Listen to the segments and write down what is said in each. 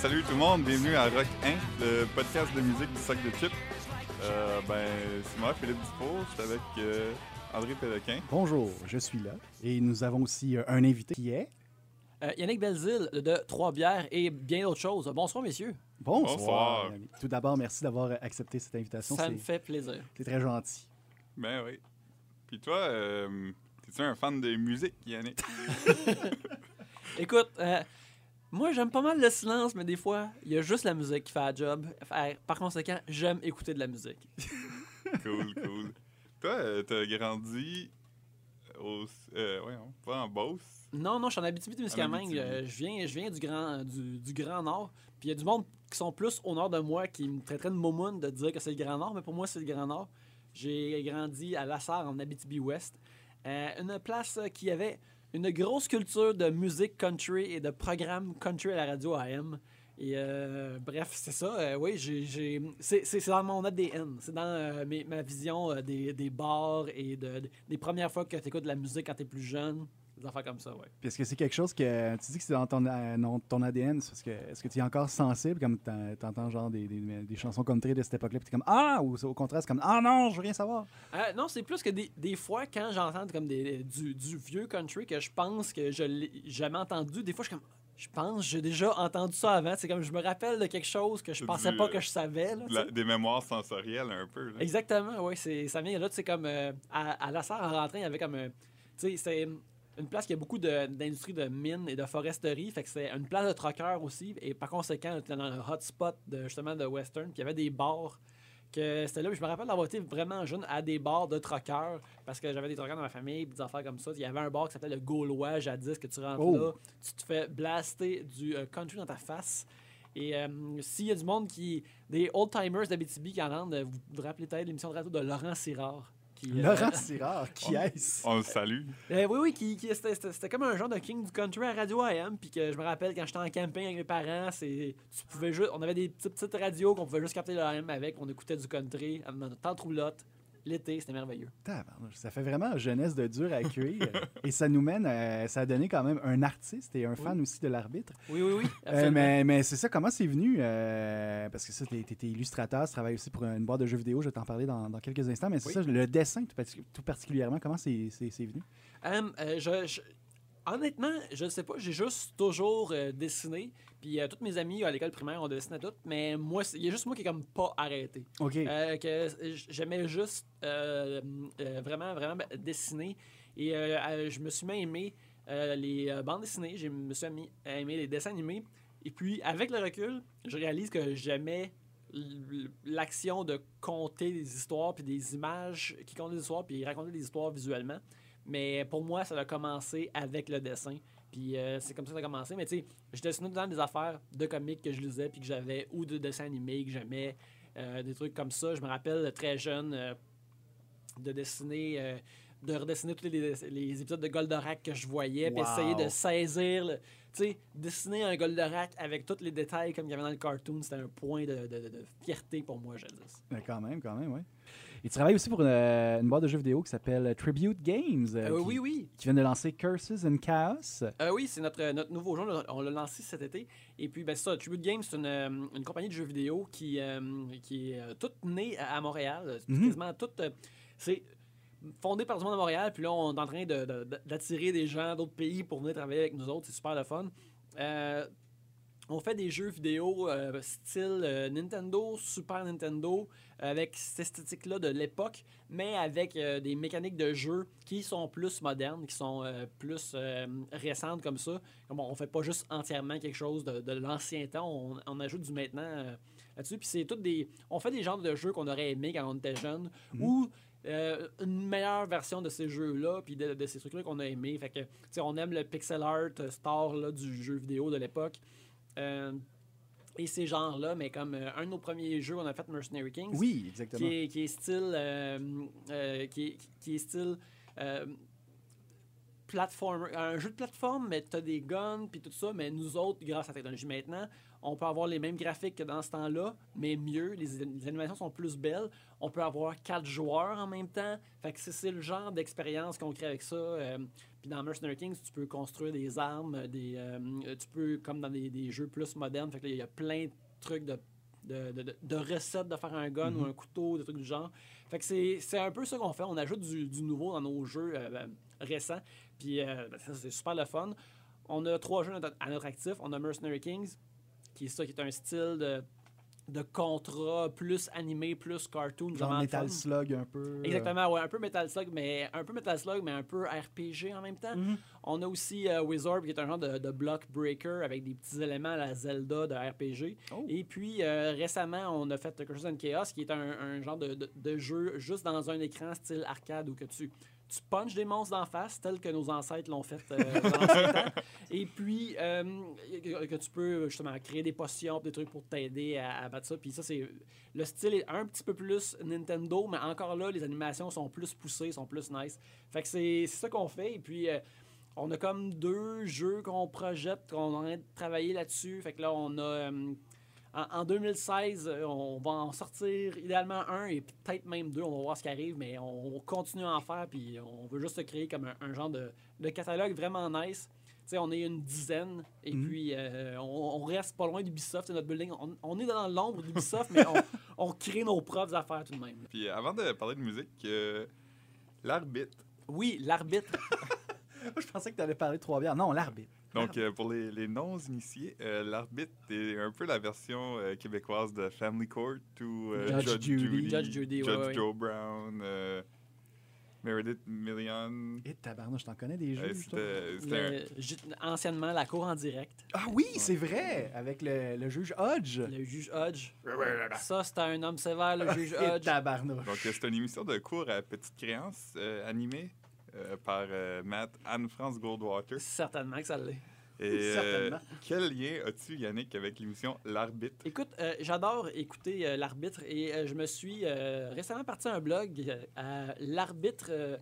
Salut tout le monde, bienvenue à Rock 1, le podcast de musique du sac de chips. Euh, ben, c'est moi, Philippe Dufour, je suis avec euh, André Péloquin. Bonjour, je suis là. Et nous avons aussi euh, un invité qui est? Euh, Yannick Belzile de Trois Bières et bien d'autres choses. Bonsoir, messieurs. Bonsoir. Tout d'abord, merci d'avoir accepté cette invitation. Ça me fait plaisir. C'est très gentil. Ben oui. Puis toi, euh, t'es-tu un fan de musique, Yannick? Écoute, euh, moi, j'aime pas mal le silence, mais des fois, il y a juste la musique qui fait la job. Par conséquent, j'aime écouter de la musique. cool, cool. Toi, euh, t'as grandi au... Euh, pas en Beauce? Non, non, je suis en Abitibi-Témiscamingue. Abitibi. Euh, Je viens, je viens du, grand, du, du Grand Nord. Puis il y a du monde qui sont plus au nord de moi qui me traiteraient de momoun de dire que c'est le Grand Nord, mais pour moi, c'est le Grand Nord. J'ai grandi à Lassar, en Abitibi-Ouest. Euh, une place qui avait une grosse culture de musique country et de programmes country à la radio AM. Et euh, bref, c'est ça. euh, oui, j'ai, c'est, dans mon ADN. C'est dans euh, mes- ma vision euh, des, des bars et de, des premières fois que tu écoutes de la musique quand tu es plus jeune. Des affaires comme ça. Puis est-ce que c'est quelque chose que. Tu dis que c'est dans ton, euh, non, ton ADN. que, est-ce que tu es encore sensible, comme t'en- t'entends genre des, des, des chansons country de cette époque-là, puis t'es comme Ah Ou au contraire, c'est comme Ah non, je veux rien savoir? Euh, non, c'est plus que des, des fois, quand j'entends comme des, du, du vieux country que je pense que je l'ai jamais entendu, des fois, je suis comme, je pense, j'ai déjà entendu ça avant. C'est comme, je me rappelle de quelque chose que je pensais du, pas euh, que je savais. là, sais. La- des mémoires sensorielles, un peu. Là. Exactement, oui. Ça vient là, tu sais, comme euh, à, à la Sarre, en rentrant, il y avait comme. un- Tu sais, c'est une place qui a beaucoup de- d'industrie de, mines et de foresterie. Fait que c'est une place de truckers aussi. Et par conséquent, on était dans un hotspot de, justement de western. Puis il y avait des bars. que C'était là. Puis je me rappelle d'avoir été vraiment jeune à des bars de truckers. Parce que j'avais des truckers dans ma famille. Puis des affaires comme ça. Il y avait un bar qui s'appelait le Gaulois jadis. Que tu rentres Oh. là. Tu te fais blaster du euh, country dans ta face. Et euh, s'il y a du monde qui. Des old-timers d'Abitibi qui en rendent, euh, vous vous rappelez peut-être l'émission de radio de Laurent Sirard. Qui, euh, Laurent Sirard, qui on- est-ce? On le salue. euh, oui, oui, qui, qui- c'était, comme un genre de king du country à Radio AM. Puis que je me rappelle quand j'étais en camping avec mes parents, c'est, tu pouvais juste, on avait des petites, petites radios qu'on pouvait juste capter le AM avec. On écoutait du country dans notre tente roulotte. L'été, c'était merveilleux. Ça fait vraiment jeunesse de dur à cuire. et ça nous mène, à- ça a donné quand même un artiste et un fan aussi de l'arbitre. Oui, oui, oui. Euh, mais mais c'est ça, comment c'est venu? euh, parce que ça, tu étais illustrateur, tu travailles aussi pour une boîte de jeux vidéo, je vais t'en parler dans, dans quelques instants. Mais c'est Oui. ça, le dessin tout, parti- tout particulièrement, comment c'est venu? Euh, je, je- honnêtement, je ne sais pas. J'ai juste toujours euh, dessiné. Puis euh, tous mes amis à l'école primaire ont dessiné tout. Mais moi, il y a juste moi qui est comme pas arrêté. OK. Euh, que j'aimais juste euh, euh, vraiment, vraiment dessiner. Et je me suis même aimé les bandes dessinées, je me suis mis à aimer les dessins animés. Et puis, avec le recul, je réalise que j'aimais l'action de compter des histoires, puis des images qui comptent des histoires, puis raconter des histoires visuellement. Mais pour moi, ça a commencé avec le dessin. Puis euh, c'est comme ça que ça a commencé. Mais tu sais, je dessinais dans des affaires de comics que je lisais, puis que j'avais, ou de dessins animés que j'aimais, euh, des trucs comme ça. Je me rappelle très jeune euh, de dessiner, de redessiner tous les, les épisodes de Goldorak que je voyais, puis Wow. essayer de saisir, le- tu sais, dessiner un Goldorak avec tous les détails comme il y avait dans le cartoon, c'était un point de, de- fierté pour moi, jadis. Ben, quand même, quand même, oui. Et tu travailles aussi pour une, euh, une boîte de jeux vidéo qui s'appelle Tribute Games. euh, Euh, qui, oui, oui. Qui vient de lancer Curses and Chaos. Euh, oui, c'est notre, notre nouveau jeu. On l'a lancé cet été. Et puis, ben, ça, Tribute Games, c'est une, une compagnie de jeux vidéo qui, euh, qui est toute née à Montréal. Mhm. Quasiment toute. c'est fondé par du monde à Montréal. Puis là, on est en train de- de- d'attirer des gens d'autres pays pour venir travailler avec nous autres. C'est super le fun. Euh, on fait des jeux vidéo euh, style euh, Nintendo, Super Nintendo, avec cette esthétique-là de l'époque, mais avec des mécaniques de jeu qui sont plus modernes, qui sont plus récentes comme ça. Comme on fait pas juste entièrement quelque chose de, de l'ancien temps, on, on ajoute du maintenant là-dessus. Puis c'est tout des. On fait des genres de jeux qu'on aurait aimé quand on était jeune, ou euh, une meilleure version de ces jeux-là, puis de, de ces trucs-là qu'on a aimé. Fait que, tu sais, on aime le pixel art euh, star là, du jeu vidéo de l'époque. Euh, et ces genres-là, mais comme euh, un de nos premiers jeux, on a fait Mercenary Kings. Oui, exactement. Qui est, qui est style. qui, est, qui est style. Platformer, un jeu de plateforme, mais tu as des guns, puis tout ça. Mais nous autres, grâce à la technologie maintenant, on peut avoir les mêmes graphiques que dans ce temps-là, mais mieux. Les, les animations sont plus belles. On peut avoir quatre joueurs en même temps. Fait que c'est- le genre d'expérience qu'on crée avec ça. Euh, puis dans Mercenary Kings, tu peux construire des armes, des, euh, tu peux, comme dans des, des jeux plus modernes, fait que il y a plein de trucs de, de, de- recettes de faire un gun ou un couteau, des trucs du genre. Fait que c'est c'est un peu ça qu'on fait. On ajoute du, du nouveau dans nos jeux euh, euh, récents. Puis euh, ben, ça, c'est super le fun. On a trois jeux à notre- à notre actif. On a Mercenary Kings, qui est ça, qui est un style de, de contrat plus animé, plus cartoon. Genre Metal. Slug un peu. Exactement, ouais, un peu Metal Slug, mais un peu Metal Slug, mais un peu RPG en même temps. Mhm. On a aussi euh, Wizard, qui est un genre de, de block breaker avec des petits éléments à la Zelda de RPG. Oh. Et puis euh, récemment, on a fait Curses and Chaos, qui est un, un genre de, de- de jeu juste dans un écran style arcade où que tu tu punches des monstres d'en face, tel que nos ancêtres l'ont fait euh, dans temps. Et puis, euh, que tu peux justement créer des potions, des trucs pour t'aider à, battre ça. Puis ça, c'est. Le style est un petit peu plus Nintendo, mais encore là, les animations sont plus poussées, sont plus nice. Fait que c'est ça qu'on fait. Et puis. euh, on a comme deux jeux qu'on projette, qu'on est en là-dessus. Fait que là, on a. en, en 2016, euh, on va en sortir idéalement un et peut-être même deux. On va voir ce qui arrive, mais on, on continue à en faire. Puis on veut juste se créer comme un, un genre de, de catalogue vraiment nice. Tu sais, on est une dizaine et Mhm. puis euh, on, on reste pas loin d'Ubisoft. Notre building. On, on est dans l'ombre d'Ubisoft, mais on, on crée nos propres affaires tout de même. Puis euh, avant de parler de musique, euh, l'arbitre. Oui, l'arbitre. Je pensais que tu allais parler de trois bières. Non, l'arbitre. Donc, euh, pour les, les non-initiés, euh, l'arbitre est un peu la version euh, québécoise de Family Court ou euh, Judge Judy. Judge Judy, Judge ouais. Joe Brown, euh, Meredith Million. Et tabarnouche, je t'en connais des Euh, jeux. C'était un- anciennement, la cour en direct. Ah oui, c'est vrai! Avec le, le juge Hodge. Le juge Hodge. Ça, c'était un homme sévère, le juge Et Hodge. tabarnouche. Donc, c'est une émission de cours à petite créance euh, animée par euh, Matt Anne-France Goldwater. Certainement que ça l'est. Et euh, quel lien as-tu, Yannick, avec l'émission L'arbitre? Écoute, euh, j'adore écouter euh, l'arbitre et euh, je me suis euh, récemment parti à un blog euh, à l'arbitre. euh,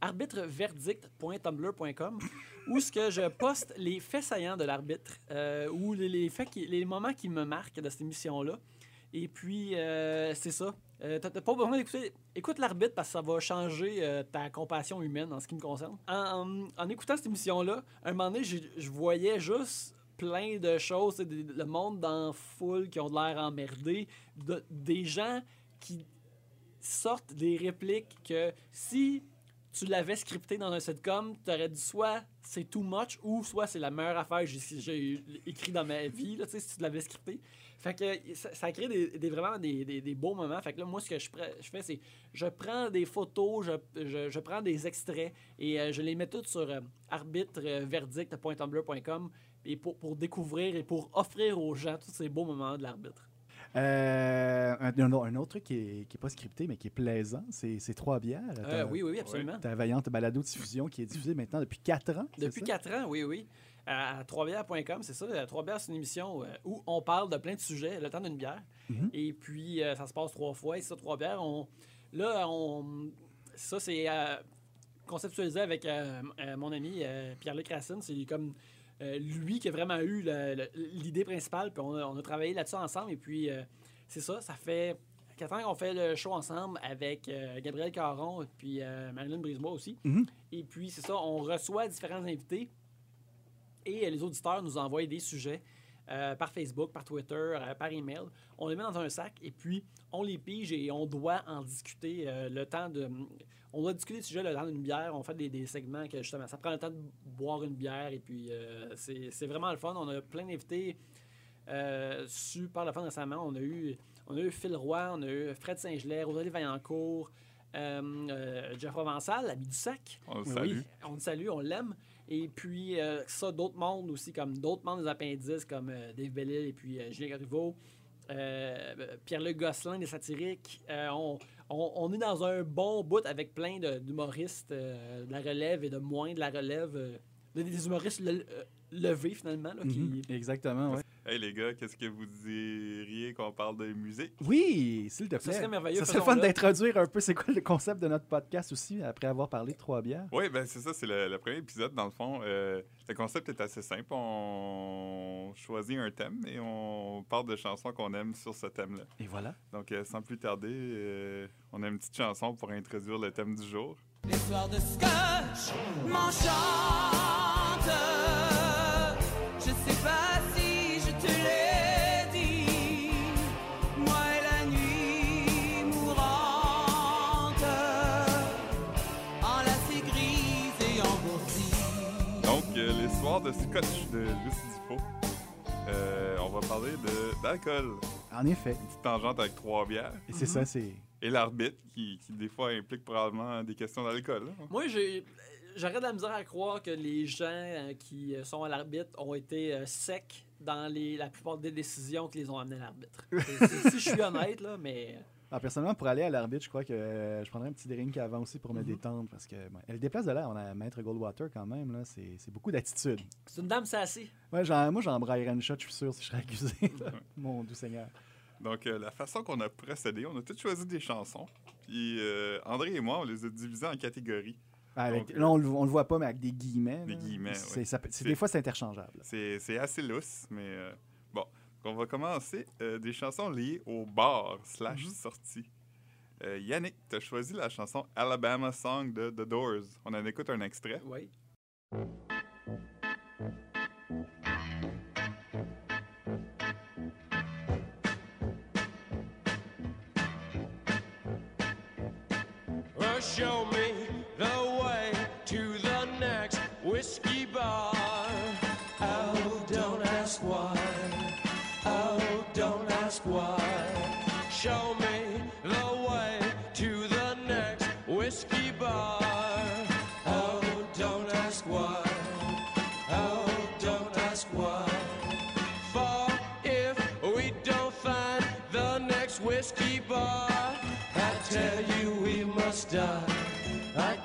arbitreverdict.tumblr.com où ce que je poste les faits saillants de l'arbitre euh, ou les, les faits qui- les moments qui me marquent de cette émission là et puis euh, c'est ça Euh, t'as pas besoin d'écouter écoute l'arbitre parce que ça va changer euh, ta compassion humaine en ce qui me concerne en, en- écoutant cette émission là un moment donné je voyais juste plein de choses, le monde dans foule qui ont l'air emmerdés, de- des gens qui sortent des répliques que si tu l'avais scripté dans un sitcom, tu aurais dit soit c'est too much ou soit c'est la meilleure affaire que j'ai écrit dans ma vie, là, si tu l'avais scripté. Fait que ça, ça crée des, des- vraiment des, des- des beaux moments. Fait que là, moi, ce que je, je fais, c'est je prends des photos, je, je- je prends des extraits et euh, je les mets toutes sur euh, arbitreverdict.tumblr.com et pour, pour découvrir et pour offrir aux gens tous ces beaux moments de l'arbitre. Euh, un, un- autre truc qui est, qui est pas scripté, mais qui est plaisant, c'est c'est trois bières. Euh, oui, oui, oui, absolument. Ta vaillante balado-diffusion qui est diffusée maintenant depuis quatre ans. Depuis quatre ans, oui, oui. À, à troisbières.com, c'est ça. À Trois bières, c'est une émission euh, où on parle de plein de sujets, le temps d'une bière. Mhm. Et puis, euh, ça se passe trois fois. Et ça, trois bières, on, là, on, ça, c'est euh, conceptualisé avec euh, euh, mon ami euh, Pierre-Luc Racine. C'est comme euh, lui qui a vraiment eu l'idée principale. Puis on a, on a travaillé là-dessus ensemble. Et puis, euh, c'est ça, ça fait quatre ans qu'on fait le show ensemble avec euh, Gabriel Caron et puis euh, Marilyn Brisebois aussi. Mhm. Et puis, c'est ça, on reçoit différents invités et euh, les auditeurs nous envoient des sujets euh, par Facebook, par Twitter, euh, par email. On les met dans un sac et puis on les pige et on doit en discuter euh, le temps de. On doit discuter du sujet le temps d'une bière. On fait des, des segments que justement, ça prend le temps de boire une bière et puis c'est vraiment le fun. On a plein d'invités super le fun récemment. On a eu, on a eu Phil Roy, on a eu Fred Saint-Gelais, Rosalie Vaillancourt, Jeff Provençal, l'ami du sac. On le Oui. salue. On le salue, on l'aime. Et puis, euh, ça, d'autres mondes aussi, comme d'autres membres des appendices, comme euh, Dave Bellil et puis euh, Julien Garriveau, euh, Pierre-Luc Gosselin des satiriques. On, on- on est dans un bon bout avec plein de- d'humoristes euh, de la relève et de moins de la relève. des- humoristes le- levés, finalement. là, qui- Mhm. Exactement, ouais. Hey les gars, qu'est-ce que vous diriez qu'on parle de musique? Oui, s'il te plaît. serait merveilleux, Ça serait fun d'introduire un peu c'est quoi le concept de notre podcast aussi, après avoir parlé de trois bières. Oui, ben c'est ça, c'est le, le premier épisode. Dans le fond, Euh, le concept est assez simple. On choisit un thème et on parle de chansons qu'on aime sur ce thème-là. Et voilà. Donc, euh, sans plus tarder, euh, on a une petite chanson pour introduire le thème du jour. L'histoire de scotch m'enchante. Euh, de Scotch de Lucie Dufault. Euh, on va parler de- d'alcool. En effet. Une petite tangente avec trois bières. Et c'est ça, c'est. Et l'arbitre, qui, qui des fois implique probablement des questions d'alcool. hein. Moi, j'ai. J'aurais de la misère à croire que les gens euh, qui sont à l'arbitre ont été euh, secs dans les, la plupart des décisions qui les ont amenés à l'arbitre. Si je suis honnête, là, mais. Ah, personnellement, pour aller à l'arbitre, je crois que euh, je prendrais un petit drink avant aussi pour me Mhm. détendre parce que bon, elle déplace de l'air. On a Maître Goldwater quand même, là. C'est c'est beaucoup d'attitude. C'est une dame sassy. Ouais, j'en- moi, j'en braillerais une shot, je suis sûr, si je serais accusé. là. Mon doux Seigneur. Donc, euh, la façon qu'on a procédé, on a tous choisi des chansons. Puis, euh, André et moi, on les a divisées en catégories. Ah, avec- Donc, là, on, le- on le voit pas, mais avec des guillemets. Des là. guillemets, ça C'est- Des fois, c'est interchangeable. C'est c'est assez lousse, mais euh. On va commencer euh, des chansons liées au bar slash sortie. Euh, Yannick, tu as choisi la chanson Alabama Song de The Doors. On en écoute un extrait. Oui. Well, show me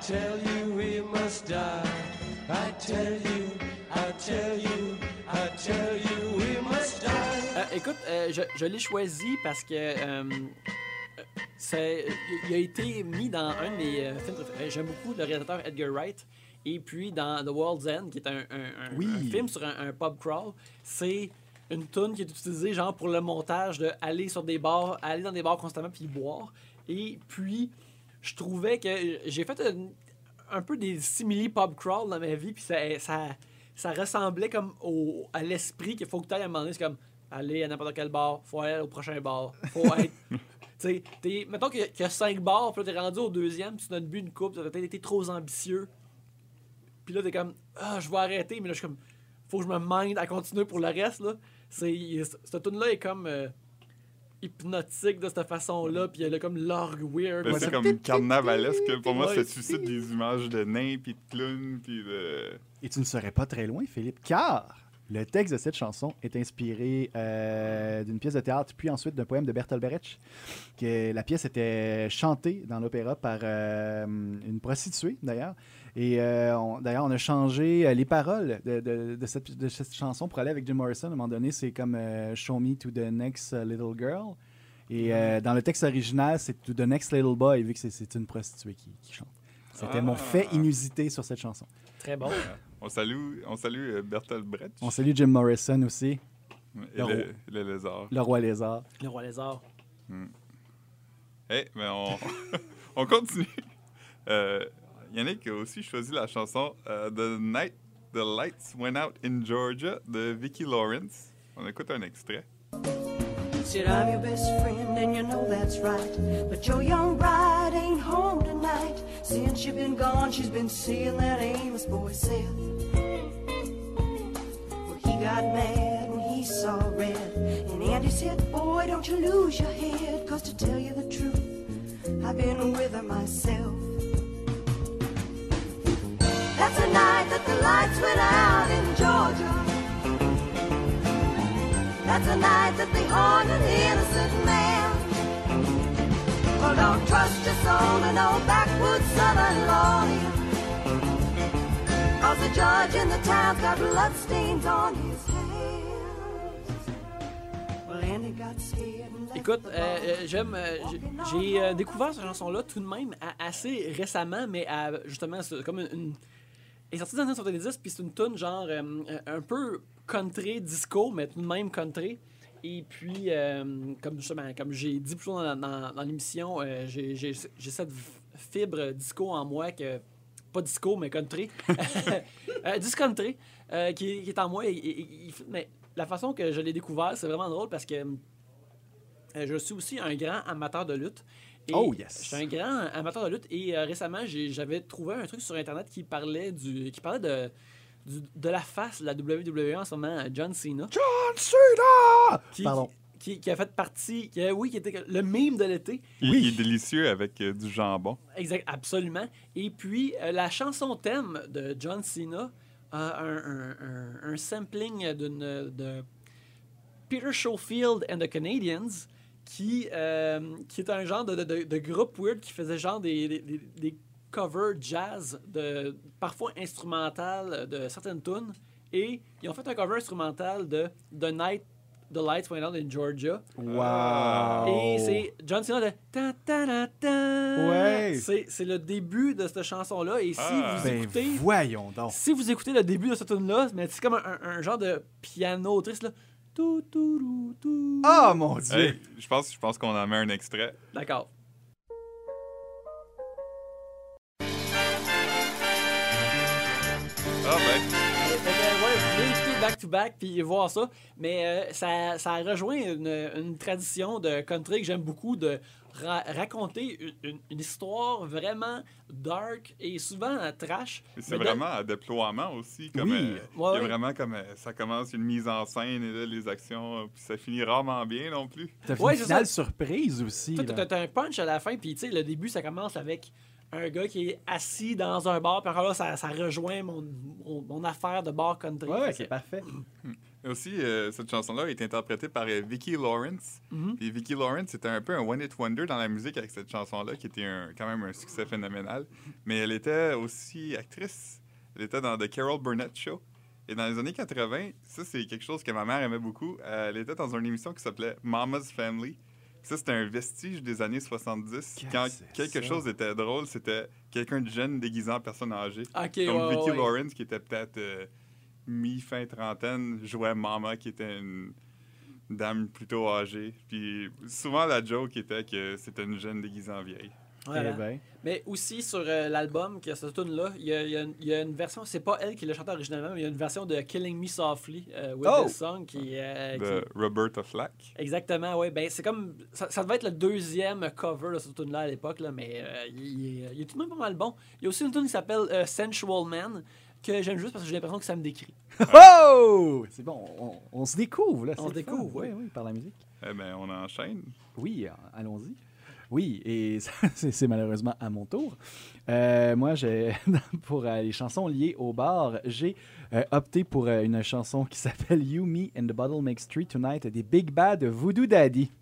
tell you we must die. I tell you, I tell you, I tell you we must die. Euh, écoute, euh, je, je l'ai choisi parce que euh, c'est- il a été mis dans un de mes euh, films préférés. J'aime beaucoup le réalisateur Edgar Wright. Et puis dans The World's End, qui est un, un- un- Oui. un film sur un, un pub crawl, c'est une tune qui est utilisée genre pour le montage de aller sur des bars, aller dans des bars constamment puis boire. Et puis je trouvais que j'ai fait un, un peu des simili pub crawl dans ma vie puis ça, ça, ça ressemblait comme au, à l'esprit qu'il faut que tu ailles à un moment donné. C'est comme aller à n'importe quel bar, faut aller au prochain bar, faut être. Tu sais, mettons qu'il y y a cinq bars, puis là, t'es rendu au deuxième, puis tu n'as bu une coupe, tu as peut-être été trop ambitieux. Puis là, t'es comme, ah, je vais arrêter, mais là, je suis comme, faut que je me mind à continuer pour le reste, là. C'est, cette tune-là est comme euh, hypnotique de cette façon-là, puis elle a comme l'orgue weird. Ben, c'est comme carnavalesque. Pour moi, Ouais. ça suscite des images de nains, puis de clowns, puis de... Et tu ne serais pas très loin, Philippe, car le texte de cette chanson est inspiré euh, d'une pièce de théâtre, puis ensuite d'un poème de Bertolt Brecht. Que la pièce était chantée dans l'opéra par euh, une prostituée, d'ailleurs. Et euh, on- d'ailleurs, on a changé euh, les paroles de, de- de cette, de cette chanson pour aller avec Jim Morrison. À un moment donné, c'est comme euh, Show me to the next little girl. Et euh, dans le texte original, c'est To the next little boy, vu que c'est- c'est une prostituée qui, qui chante. C'était mon Ah. fait inusité sur cette chanson. Très bon. On salue, on salue euh, Bertolt Brecht On salue Jim Morrison aussi, et le le, le lézard. le roi lézard. Le roi lézard. Eh, mais on, on continue. Euh, Yannick a aussi choisi la chanson euh, The Night the Lights Went Out in Georgia de Vicki Lawrence. On écoute un extrait. Said I'm your best friend and you know that's right. But your young bride ain't home tonight. Since you've been gone, she's been seeing that Amos boy Seth. Well, he got mad and he saw red. And Andy said, Boy, don't you lose your head. Cause to tell you the truth, I've been with her myself. That's the night that the lights went out in Georgia. That's the night that they hung an innocent man. Well, don't trust your soul to no backwoods southern lawyer. Cause the judge in the town's got bloodstains on his hands. Sandy got scared and left Écoute, euh, euh, j'aime. euh, j'ai- euh, découvert cette chanson-là tout de même à- assez récemment, mais à, justement, comme une. une- est sortie dans les années 70, puis c'est une tune genre euh, euh, un peu country, disco, mais tout de même country. Et puis, euh, comme justement, comme j'ai dit plus tôt dans, dans- dans l'émission, euh, j'ai j'ai- j'ai cette fibre disco en moi que. Pas disco, mais country. euh, disco country, euh, qui, qui est en moi. et- et- et- il- mais la façon que je l'ai découvert, c'est vraiment drôle parce que euh, je suis aussi un grand amateur de lutte. Et Oh, yes. Je suis un grand amateur de lutte et euh, récemment, j'avais trouvé un truc sur Internet qui parlait, du, qui parlait de, du- de la face de la WWE en ce moment, John Cena. John Cena! Qui, Pardon. Qui, qui a fait partie, qui, a- oui, qui était le mime de l'été. Il, Oui. il est délicieux avec euh, du jambon. Exact, absolument. Et puis, euh, la chanson thème de John Cena a un, un- un- un sampling d'une- de Peter Schofield and the Canadians, qui, euh, qui est un genre de, de- groupe weird qui faisait genre des, des, covers jazz, de, parfois instrumental de certaines tunes. Et ils ont fait un cover instrumental de The Night the Lights Went Out in Georgia. Wow! Et c'est John Cena de ta ta ta ta. Ouais. C'est c'est le début de cette chanson-là. Et si Ah. vous Ben, écoutez. voyons donc. Si vous écoutez le début de cette tune-là, mais c'est comme un, un- un genre de piano triste là. Tout, tout, tout, tout. Oh mon dieu! Hey, je pense, je pense qu'on en met un extrait. D'accord. Ah ben, pouvez écouter back-to-back puis voir ça. Mais euh, ça, ça rejoint une, une tradition de country que j'aime beaucoup de ra- raconter une, une- une histoire vraiment dark et souvent trash. c'est vraiment à déploiement aussi. Comme, Oui. euh, Ouais, il y a vraiment comme euh, ça commence une mise en scène et là, les actions, euh, puis ça finit rarement bien non plus. T'as fait Ouais, une finale surprise aussi. T'as un punch à la fin, puis tu sais, le début, ça commence avec un gars qui est assis dans un bar, puis encore là, ça, ça rejoint mon, mon, mon affaire de bar country. Ouais, c'est parfait. Aussi, euh, cette chanson-là est interprétée par euh, Vicki Lawrence. Mhm. Puis Vicki Lawrence, c'était un peu un one-hit wonder dans la musique avec cette chanson-là, qui était un- quand même un succès phénoménal. Mais elle était aussi actrice. Elle était dans The Carol Burnett Show. Et dans les années 80, ça, c'est quelque chose que ma mère aimait beaucoup. Euh, Elle était dans une émission qui s'appelait Mama's Family. Ça, c'était un vestige des années 70. Qu'est-ce Quand quelque ça? chose était drôle, c'était quelqu'un de jeune déguisant en personne âgée. Ok, Comme ouais, Vicki ouais. Lawrence, qui était peut-être euh, mi-fin trentaine, jouait Mama, qui était une dame plutôt âgée. Puis souvent, la joke était que c'était une jeune déguisée en vieille. Voilà. Eh ben. Mais aussi sur euh, l'album, qui a cette tune-là, il y a, il y a une- il y a une version, c'est pas elle qui l'a chanté originalement, mais il y a une version de Killing Me Softly euh, with Oh! this song qui, euh, de qui- Roberta Flack. Exactement, oui. Ben, c'est comme. Ça, ça devait être le deuxième cover de cette tune-là à l'époque, là, mais euh, il, il est- il est tout de même pas mal bon. Il y a aussi une tune qui s'appelle euh, Sensual Man, que j'aime juste parce que j'ai l'impression que ça me décrit. Oh! C'est bon, on, on se découvre, là. On fun. découvre, Oui, ouais. oui, par la musique. Eh bien, on enchaîne. Oui, allons-y. Oui, et ça, c'est malheureusement à mon tour. Euh, moi, pour euh, les chansons liées au bar, j'ai euh, opté pour euh, une chanson qui s'appelle You, Me and the Bottle Makes Three Tonight des Big Bad Voodoo Daddy.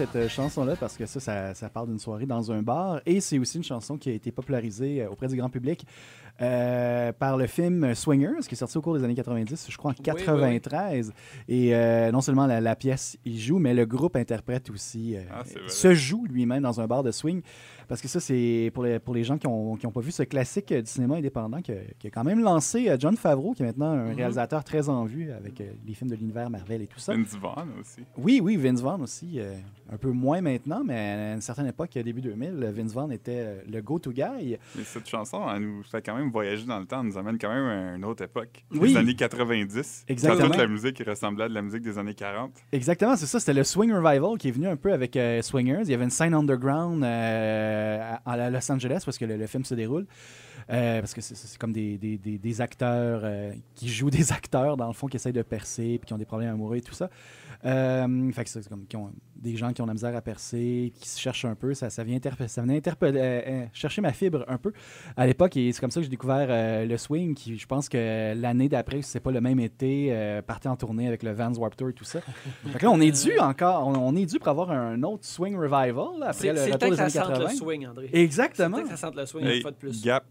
Cette euh, chanson-là parce que ça, ça, ça parle d'une soirée dans un bar et c'est aussi une chanson qui a été popularisée euh, auprès du grand public euh, par le film Swingers qui est sorti au cours des années 90, je crois en Oui, oui, 93. Et euh, non seulement la, la pièce y joue, mais le groupe interprète aussi, euh, Ah, se joue lui-même dans un bar de swing. Parce que ça, c'est pour les, pour les gens qui n'ont qui ont pas vu ce classique euh, du cinéma indépendant que- qui a quand même lancé euh, John Favreau, qui est maintenant un Mhm. réalisateur très en vue avec euh, les films de l'univers Marvel et tout ça. Vince Vaughn aussi. Oui, oui, Vince Vaughn aussi. euh, un peu moins maintenant, mais à une certaine époque, début 2000, Vince Vaughn était le go-to guy. Mais cette chanson, elle nous fait quand même voyager dans le temps, elle nous amène quand même à une autre époque. Oui. Les années 90. Exactement. Toute la musique ressemblait à de la musique des années 40. Exactement, c'est ça. C'était le Swing Revival qui est venu un peu avec euh, Swingers. Il y avait une scène underground euh, à, à Los Angeles parce que le, le film se déroule. Euh, parce que c'est- comme des, des- des- des acteurs euh, qui jouent des acteurs, dans le fond, qui essayent de percer puis qui ont des problèmes amoureux et tout ça. Euh, fait que c'est comme qui ont des gens qui ont de la misère à percer, qui se cherchent un peu. Ça, ça vient ça venait interpeller, chercher ma fibre un peu à l'époque. Et c'est comme ça que j'ai découvert euh, le swing, qui je pense que l'année d'après, si c'est pas le même été, euh, partait en tournée avec le Vans Warped Tour et tout ça. fait que là, on est dû encore, on, on est dû pour avoir un autre swing revival là, après C'est le retour des ça années sente 80. le swing, André. Exactement. C'est le temps que ça sente le swing Hey, une fois de plus. Gap.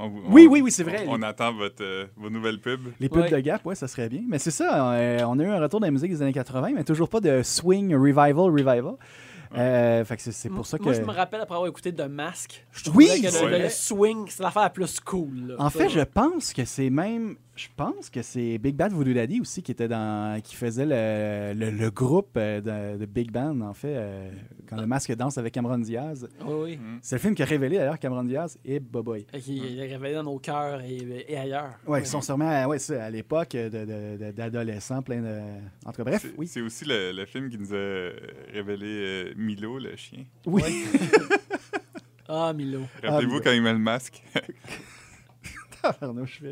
On Oui, on- oui, oui, c'est vrai. On, on attend votre, euh, vos nouvelles pubs. Les pubs Ouais. de Gap, ouais, ça serait bien. Mais c'est ça, euh, on a eu un retour de la musique des années 80, mais toujours pas de swing revival revival. Euh, fait que c'est- pour ça que. Moi, je me rappelle après avoir écouté The Mask. Je Oui, que le, swing, c'est l'affaire la plus cool. là. En fait, je pense que c'est même. Je pense que c'est Big Bad Voodoo Daddy aussi qui était dans. qui faisait le, le- le groupe euh, de, de Big Band, en fait, euh, quand le masque danse avec Cameron Diaz. Oui, oui. C'est le film qui a révélé d'ailleurs Cameron Diaz et Boboy. Et Qui est révélé dans nos cœurs et, et ailleurs. Ouais, ils sont sûrement à, ouais, ça, à l'époque d'adolescents, plein de. En tout cas, bref, C'est oui. c'est aussi le, le film qui nous a révélé euh, Milo, le chien. Oui. Ah, Milo. Rappelez-vous Milo. quand il met le masque. Tabarnouche.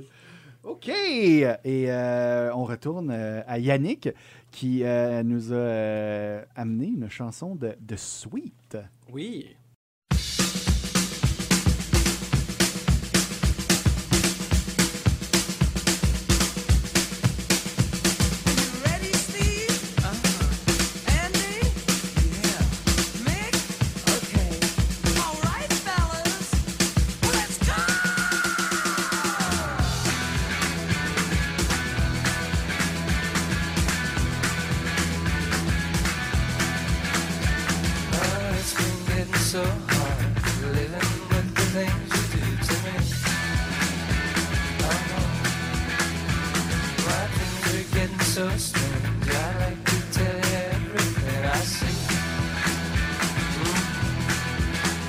OK. Et euh, on retourne euh, à Yannick qui euh, nous a amené une chanson de, de Sweet. Oui. So strange. I like to tell you everything I see.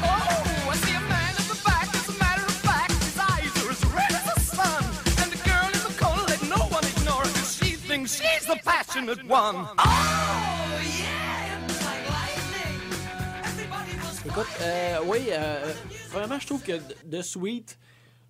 Oh, I see a man in the back. As a matter of fact, his eyes are as red as the sun. And the girl in the corner, let no one ignore her, 'cause she thinks she's the passionate one. Oh, yeah, it's like lightning. Everybody was Écoute, euh, oui, euh, vraiment, je trouve que The Sweet,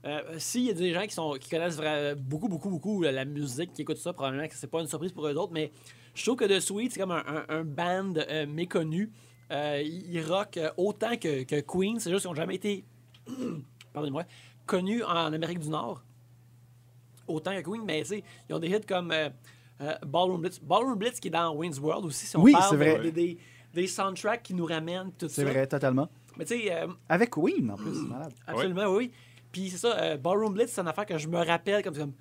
euh, s'il y a des gens qui, sont, qui connaissent vra- beaucoup, beaucoup, beaucoup la, la musique, qui écoutent ça, probablement que c'est pas une surprise pour eux autres, mais je trouve que The Sweet, c'est comme un, un- un band euh, méconnu. Euh, ils rock autant que, que Queen, c'est juste qu'ils n'ont jamais été, pardonnez-moi, connus en Amérique du Nord. Autant que Queen, mais ils ont des hits comme Ballroom Blitz. Ballroom Blitz qui est dans Wayne's World aussi, si on Oui, parle c'est vrai. de- des, des soundtracks qui nous ramènent, tout ça. C'est vrai, totalement. Mais tu sais, Avec Queen, en plus, c'est malade. Absolument, oui. Puis c'est ça, euh, Ballroom Blitz, c'est une affaire que je me rappelle comme, comme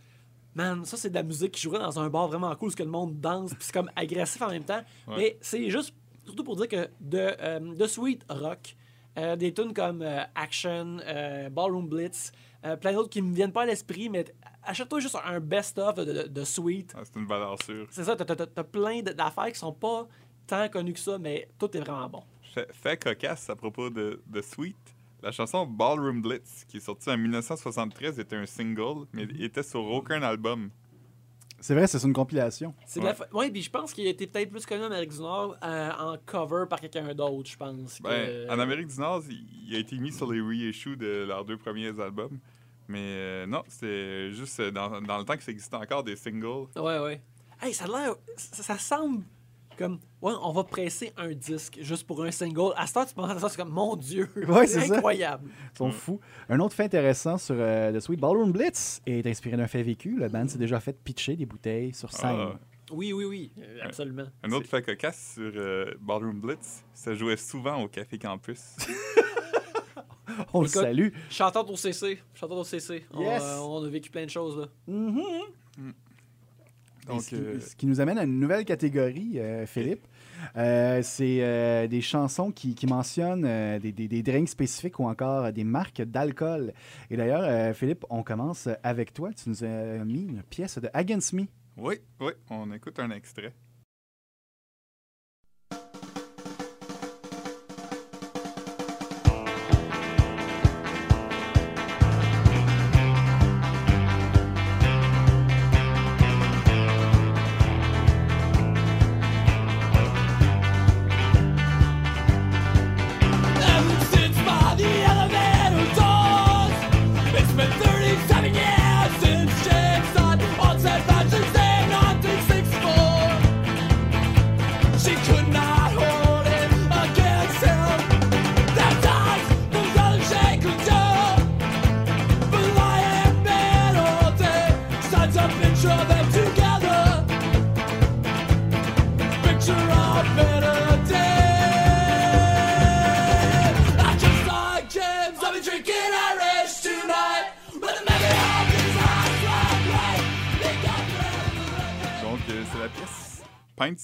man, ça c'est de la musique qui jouerait dans un bar vraiment cool, parce que le monde danse, puis c'est comme agressif en même temps. Ouais. Mais c'est juste, surtout pour dire que de, euh, de Sweet Rock, euh, des tunes comme euh, Action, euh, Ballroom Blitz, plein d'autres qui me viennent pas à l'esprit, mais achète-toi juste un best-of de, de- de Sweet. Ah, c'est une valeur sûre. C'est ça, t'as, t'as- t'as plein d'affaires qui sont pas tant connues que ça, mais tout est vraiment bon. Fait, fait cocasse à propos de, de Sweet. La chanson Ballroom Blitz, qui est sortie en 1973, était un single, mais Mhm. était sur aucun album. C'est vrai, c'est une compilation. C'est la fa- ouais, puis je pense qu'il a été peut-être plus connu en Amérique du Nord euh, en cover par quelqu'un d'autre, je pense. que- Ben, En Amérique du Nord, il, il a été mis sur les reissues de leurs deux premiers albums. Mais euh, non, c'était juste dans, dans le temps que ça existait encore des singles. Ouais, ouais. Hey, ça a l'air. Ça, ça semble comme. Ouais, on va presser un disque juste pour un single. À ce temps, tu penses à ça, c'est comme, mon Dieu. Ouais, c'est ça. incroyable. Ils sont fous. Un autre fait intéressant sur euh, The Sweet Ballroom Blitz est inspiré d'un fait vécu. Le band s'est déjà fait pitcher des bouteilles sur scène. Ah, Oui, oui, oui, euh, absolument. Un autre fait cocasse sur euh, Ballroom Blitz, ça jouait souvent au Café Campus. On le salue. Chanteur au CC. Chanteur au CC. On, Yes. euh, on a vécu plein de choses, là. Donc, ce, qui, euh, ce qui nous amène à une nouvelle catégorie, euh, Philippe. Euh, c'est euh, des chansons qui, qui mentionnent euh, des, des- des drinks spécifiques ou encore des marques d'alcool. Et d'ailleurs, Philippe, on commence avec toi. Tu nous as mis une pièce de Against Me. oui, oui, on écoute un extrait.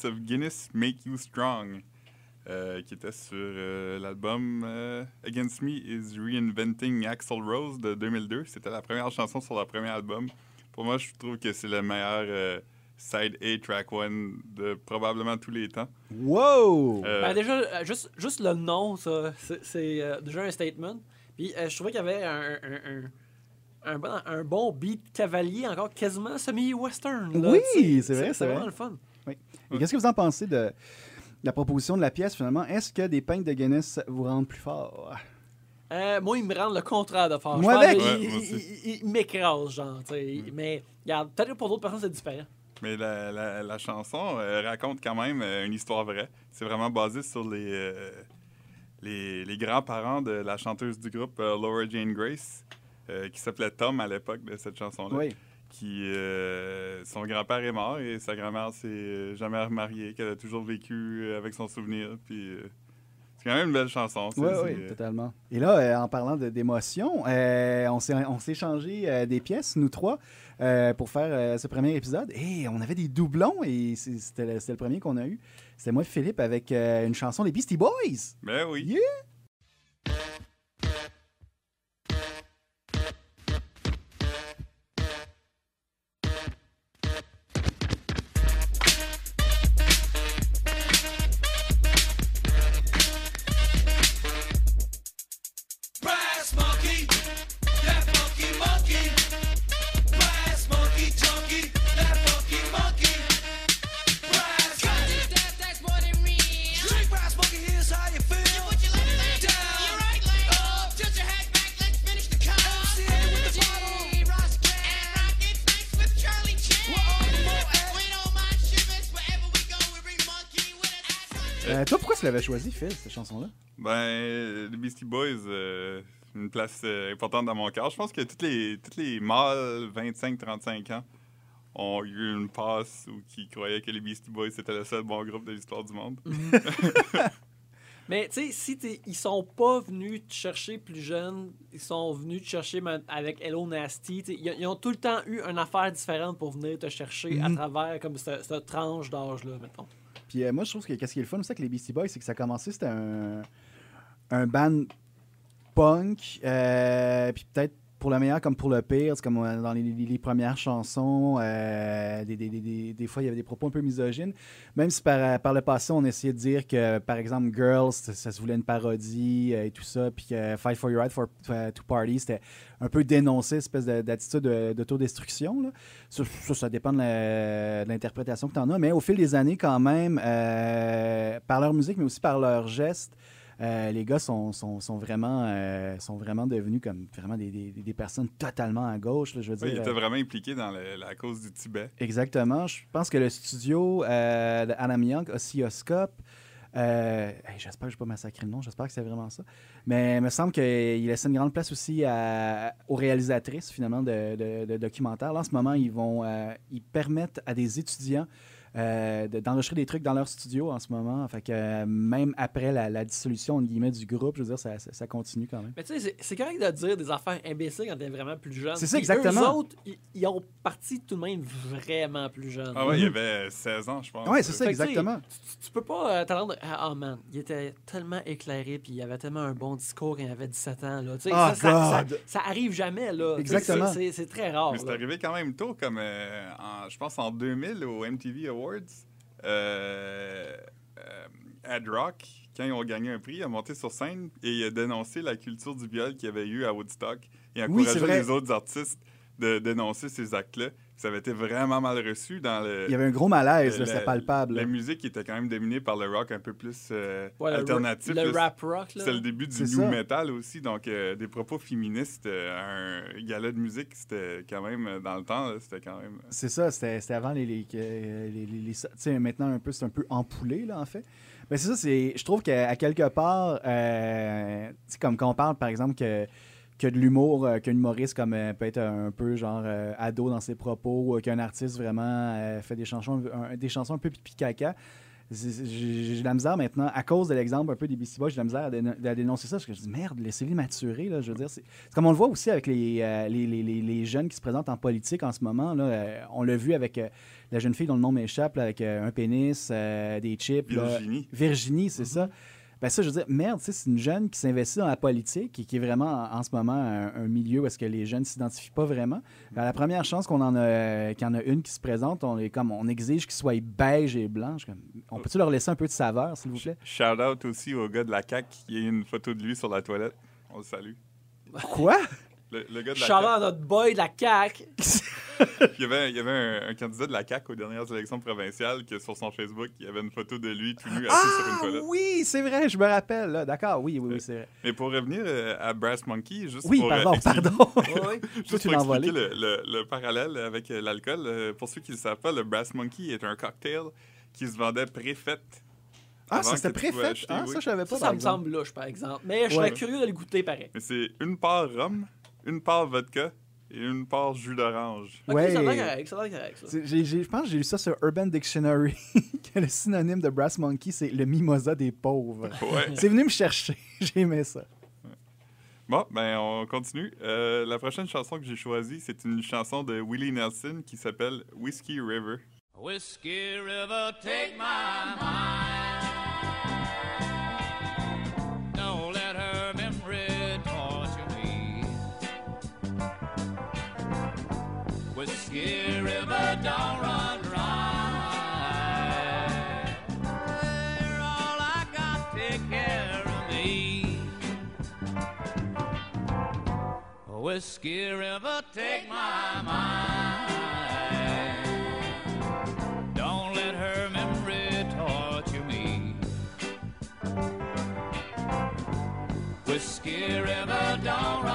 Of Guinness Make You Strong, euh, qui était sur euh, l'album euh, Against Me is Reinventing Axl Rose de 2002. C'était la première chanson sur leur premier album. Pour moi, je trouve que c'est le meilleur euh, side A track one de probablement tous les temps. Wow! Euh, Ben, déjà, juste, juste le nom, ça, c'est- c'est euh, déjà un statement. Puis euh, je trouvais qu'il y avait un, un, un- un bon, un bon beat cavalier, encore quasiment semi-western. là, Oui, c'est vrai, c'est vraiment vrai. le fun. Qu'est-ce que vous en pensez de la proposition de la pièce finalement? Est-ce que des pintes de Guinness vous rendent plus fort? Euh, moi, il me rend le contraire de fort. Moi avec? qu'il- Ouais, il, moi aussi. il- il- il m'écrase, genre. sais. Mais regarde, peut-être que pour d'autres personnes, c'est différent. Mais la, la- la chanson euh, raconte quand même euh, une histoire vraie. C'est vraiment basé sur les, euh, les, les grands-parents de la chanteuse du groupe euh, Laura Jane Grace, euh, qui s'appelait Tom à l'époque de cette chanson-là. Oui. Qui, euh, son grand-père est mort et sa grand-mère s'est jamais remariée, qu'elle a toujours vécu euh, avec son souvenir. Puis, euh, c'est quand même une belle chanson. Oui, oui, totalement. Et là, en parlant d'émotion, euh, on s'est on s'est échangé des pièces, nous trois, pour faire ce premier épisode. Et on avait des doublons, et c'était le, le premier qu'on a eu. C'était moi et Philippe avec une chanson des Beastie Boys. Ben oui. Yeah! Tu l'avais choisi, Phil, cette chanson-là? Ben, les Beastie Boys, euh, une place euh, importante dans mon cœur. Je pense que tous les, toutes les mâles 25-35 ans ont eu une passe ou qui croyaient que les Beastie Boys c'était le seul bon groupe de l'histoire du monde. Mais tu sais, si t'es- ils sont pas venus te chercher plus jeune, ils sont venus te chercher avec Hello Nasty. tu sais, Ils, ils ont tout le temps eu une affaire différente pour venir te chercher à Mhm. travers comme cette, cette tranche d'âge-là, mettons. Puis euh, moi, je trouve que qu'est-ce qui est le fun aussi avec les Beastie Boys, c'est que ça a commencé, c'était un, un band punk, euh, puis peut-être pour le meilleur comme pour le pire, c'est comme euh, dans les, premières chansons, euh, des, fois il y avait des propos un peu misogynes, même si par, euh, le passé on essayait de dire que par exemple Girls, ça, se voulait une parodie et tout ça, puis que Fight for Your Right for, to Party, c'était un peu dénoncer cette espèce de- d'attitude de- d'autodestruction. Ça, ça, dépend de l'interprétation que tu en as, mais au fil des années, quand même, par leur musique, mais aussi par leurs gestes, euh, les gars sont, sont, sont vraiment, euh, sont vraiment devenus comme vraiment des, des- des personnes totalement à gauche. là, je veux Ouais, il dire, était euh, vraiment impliqué dans le- la cause du Tibet. Exactement. Je pense que le studio de Adam Young, Oscilloscope, euh, j'espère que je ne vais pas massacrer le nom, j'espère que c'est vraiment ça. Mais il me semble qu'il laisse une grande place aussi à- aux réalisatrices, finalement, de, de- de documentaires. Là, en ce moment, ils vont euh, ils permettent à des étudiants euh, de- d'enregistrer des trucs dans leur studio en ce moment. Fait que euh, même après la, la dissolution entre guillemets, du groupe, je veux dire, ça, ça- ça continue quand même. Mais tu sais, c'est- correct de dire des affaires imbéciles quand t'es vraiment plus jeune. C'est ça, exactement. Eux autres, ils- ont parti tout de même vraiment plus jeunes. Ah ouais, il y avait 16 ans, je pense. Ouais, c'est ça, exactement. Tu, tu peux pas euh, t'attendre. Ah oh man, il était tellement éclairé, puis il avait tellement un bon discours quand il avait 17 ans. Là. Tu sais, Oh, ça, ça, ça, God. ça arrive jamais. Là. Exactement. C'est- très rare. Mais c'est arrivé quand même tôt, comme euh, en- je pense en 2000 au MTV Awards. Euh, euh, Ad Rock, quand ils ont gagné un prix, a monté sur scène et il a dénoncé la culture du viol qu'il y avait eu à Woodstock et encouragé les autres artistes de dénoncer ces actes-là. Ça avait été vraiment mal reçu dans le. Il y avait un gros malaise, le- là, c'était la- palpable. La musique était quand même dominée par le rock un peu plus euh, Ouais, le ra- alternatif. Le, rap rock. là. C'était le début du C'est new ça. metal aussi, donc euh, des propos féministes, euh, un gala de musique, c'était quand même, dans le temps, là, c'était quand même... C'est ça, c'était c'était avant les. les, que- les, les- les- tu sais, maintenant, un peu, c'est un peu empoulé, là, en fait. Mais c'est ça, c'est, je trouve qu'à à quelque part, euh, tu sais, comme quand on parle, par exemple, que, que de l'humour, euh, qu'un humoriste comme, euh, peut être un peu genre euh, ado dans ses propos, ou qu'un artiste vraiment euh, fait des chansons, un- des chansons un peu pipi caca. J'ai de la misère maintenant, à cause de l'exemple un peu des Beastie Boys, j'ai de la misère à, déno- à dénoncer ça, parce que je dis merde, laissez-les maturer, là, je veux dire. C'est comme on le voit aussi avec les, les, les- les- jeunes qui se présentent en politique en ce moment, là, on l'a vu avec la jeune fille dont le nom m'échappe, avec un pénis, des chips. là. Virginie. Virginie, c'est ça. Ben ça, je veux dire, merde, c'est une jeune qui s'investit dans la politique et qui est vraiment en, en ce moment un, un milieu où est-ce que les jeunes s'identifient pas vraiment. Ben, la première chance qu'on en a, qu'il y en a une qui se présente, on est comme, on exige qu'ils soient beige et blanc. Je suis comme, On peut-tu leur laisser un peu de saveur, s'il vous plaît? Shout out aussi au gars de la CAQ, qui a une photo de lui sur la toilette. On le salue. Quoi? Le, le gars de la Shout out CAQ. à notre boy de la CAQ. Il y avait, il y avait un, un candidat de la CAQ aux dernières élections provinciales que sur son Facebook, il y avait une photo de lui tout nu assis sur une Ah toilette. oui, c'est vrai, je me rappelle. D'accord, oui, oui, oui, c'est vrai. Mais pour revenir euh, à Brass Monkey, juste Oui, pour, euh, pardon, expliquer- pardon. Ouais. Juste pour expliquer le, le- le parallèle avec euh, l'alcool, pour ceux qui ne le savent pas, le Brass Monkey est un cocktail qui se vendait préfet. Ah, avant ça c'était préfet? Ah, oui. ça, je savais pas. Ça, me exemple. semble louche, par exemple. Mais je serais Ouais. curieux de le goûter pareil. Mais c'est une part rhum, une part vodka et une part jus d'orange. Ouais. ça correct, ça a l'air correct, ça. C'est- j'ai- j'ai- Je pense que j'ai lu ça sur Urban Dictionary, que le synonyme de Brass Monkey, c'est le mimosa des pauvres. Ouais. C'est venu me chercher. J'ai aimé ça. Bon, ben on continue. Euh, la prochaine chanson que j'ai choisie, c'est une chanson de Willie Nelson qui s'appelle Whiskey River. Whiskey River, take my mind. Whiskey River, don't run dry. All I got, take care of me. Whiskey River, take my mind. Don't let her memory torture me. Whiskey River, don't run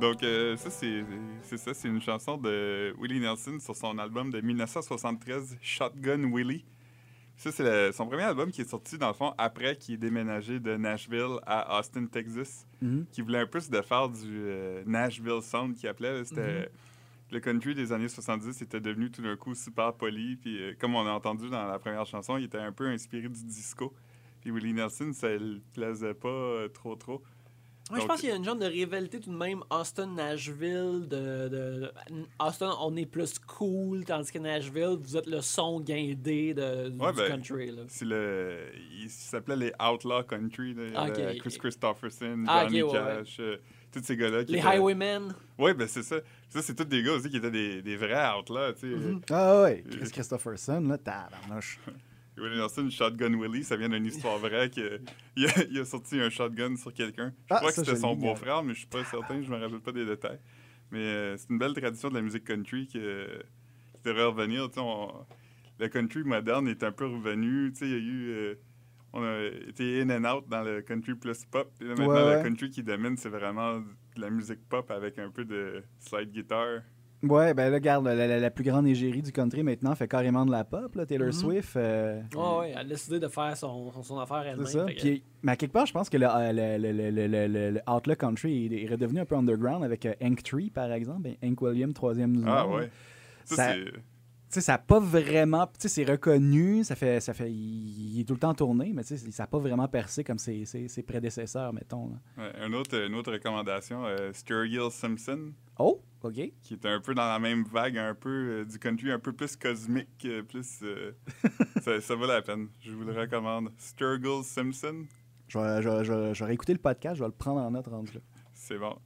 Donc, euh, ça, c'est c'est ça, c'est une chanson de Willie Nelson sur son album de 1973, Shotgun Willie. Ça, c'est son premier album qui est sorti, dans le fond, après qu'il ait déménagé de Nashville à Austin, Texas, Mhm. qui voulait un peu se défaire du euh, Nashville Sound qu'il appelait. C'était le country des années 70 était devenu tout d'un coup super poli. Puis, euh, comme on a entendu dans la première chanson, il était un peu inspiré du disco. Puis Willie Nelson, ça le plaisait pas euh, trop, trop. Moi, je Donc- pense qu'il y a une genre de rivalité tout de même Austin-Nashville. De, de- Austin, on est plus cool, tandis que Nashville, vous êtes le son guindé de, du Ouais, ben, country. Là. C'est le. Il s'appelait les Outlaw Country. Là. Ah, Chris. Christopherson, Ah, Johnny ouais, Cash, euh, tous ces gars-là. qui Les étaient- Highwaymen. Ouais, ben c'est ça. Ça, c'est tous des gars aussi qui étaient des, des vrais Outlaws. Tu sais. Mhm. Ah ouais, Chris Christopherson, là, tabarnouche. Willie Nelson, Shotgun Willie, ça vient d'une histoire vraie que il a, il a sorti un shotgun sur quelqu'un. Je Ah, crois ça, que c'était son beau-frère, mais je suis pas certain, je me rappelle pas des détails. Mais euh, c'est une belle tradition de la musique country qui devrait revenir. on- le country moderne est un peu revenu. Il y a eu. euh, on a été in and out dans le country plus pop. Et là, maintenant, Ouais, le country qui domine, c'est vraiment de la musique pop avec un peu de slide guitar. Ouais, ben là, regarde, la, la- la plus grande égérie du country maintenant fait carrément de la pop, là, Taylor Mhm. Swift. euh, Ouais, ouais, elle a décidé de faire son, son, son affaire elle-même. C'est ça. fait que- Puis, mais à quelque part, je pense que le, euh, le, le, le, le, le- le- le Outlaw Country est est redevenu un peu underground avec euh, Hank Tree, par exemple. Hank William, troisième du Ah nom. ouais. Ça, sais, ça n'a pas vraiment. Tu sais, c'est reconnu, ça fait, ça fait. Il, est tout le temps tourné, mais tu sais, ça n'a pas vraiment percé comme ses, ses, ses prédécesseurs, mettons. là. Ouais, un autre, une autre recommandation, euh, Sturgill Simpson, Oh, OK. qui est un peu dans la même vague, un peu euh, du country, un peu plus cosmique, euh, plus. euh, ça, ça vaut la peine. Je vous le recommande. Sturgill Simpson, Je vais, je, vais- je vais- je vais réécouter le podcast, je vais le prendre en note rendu là. c'est bon.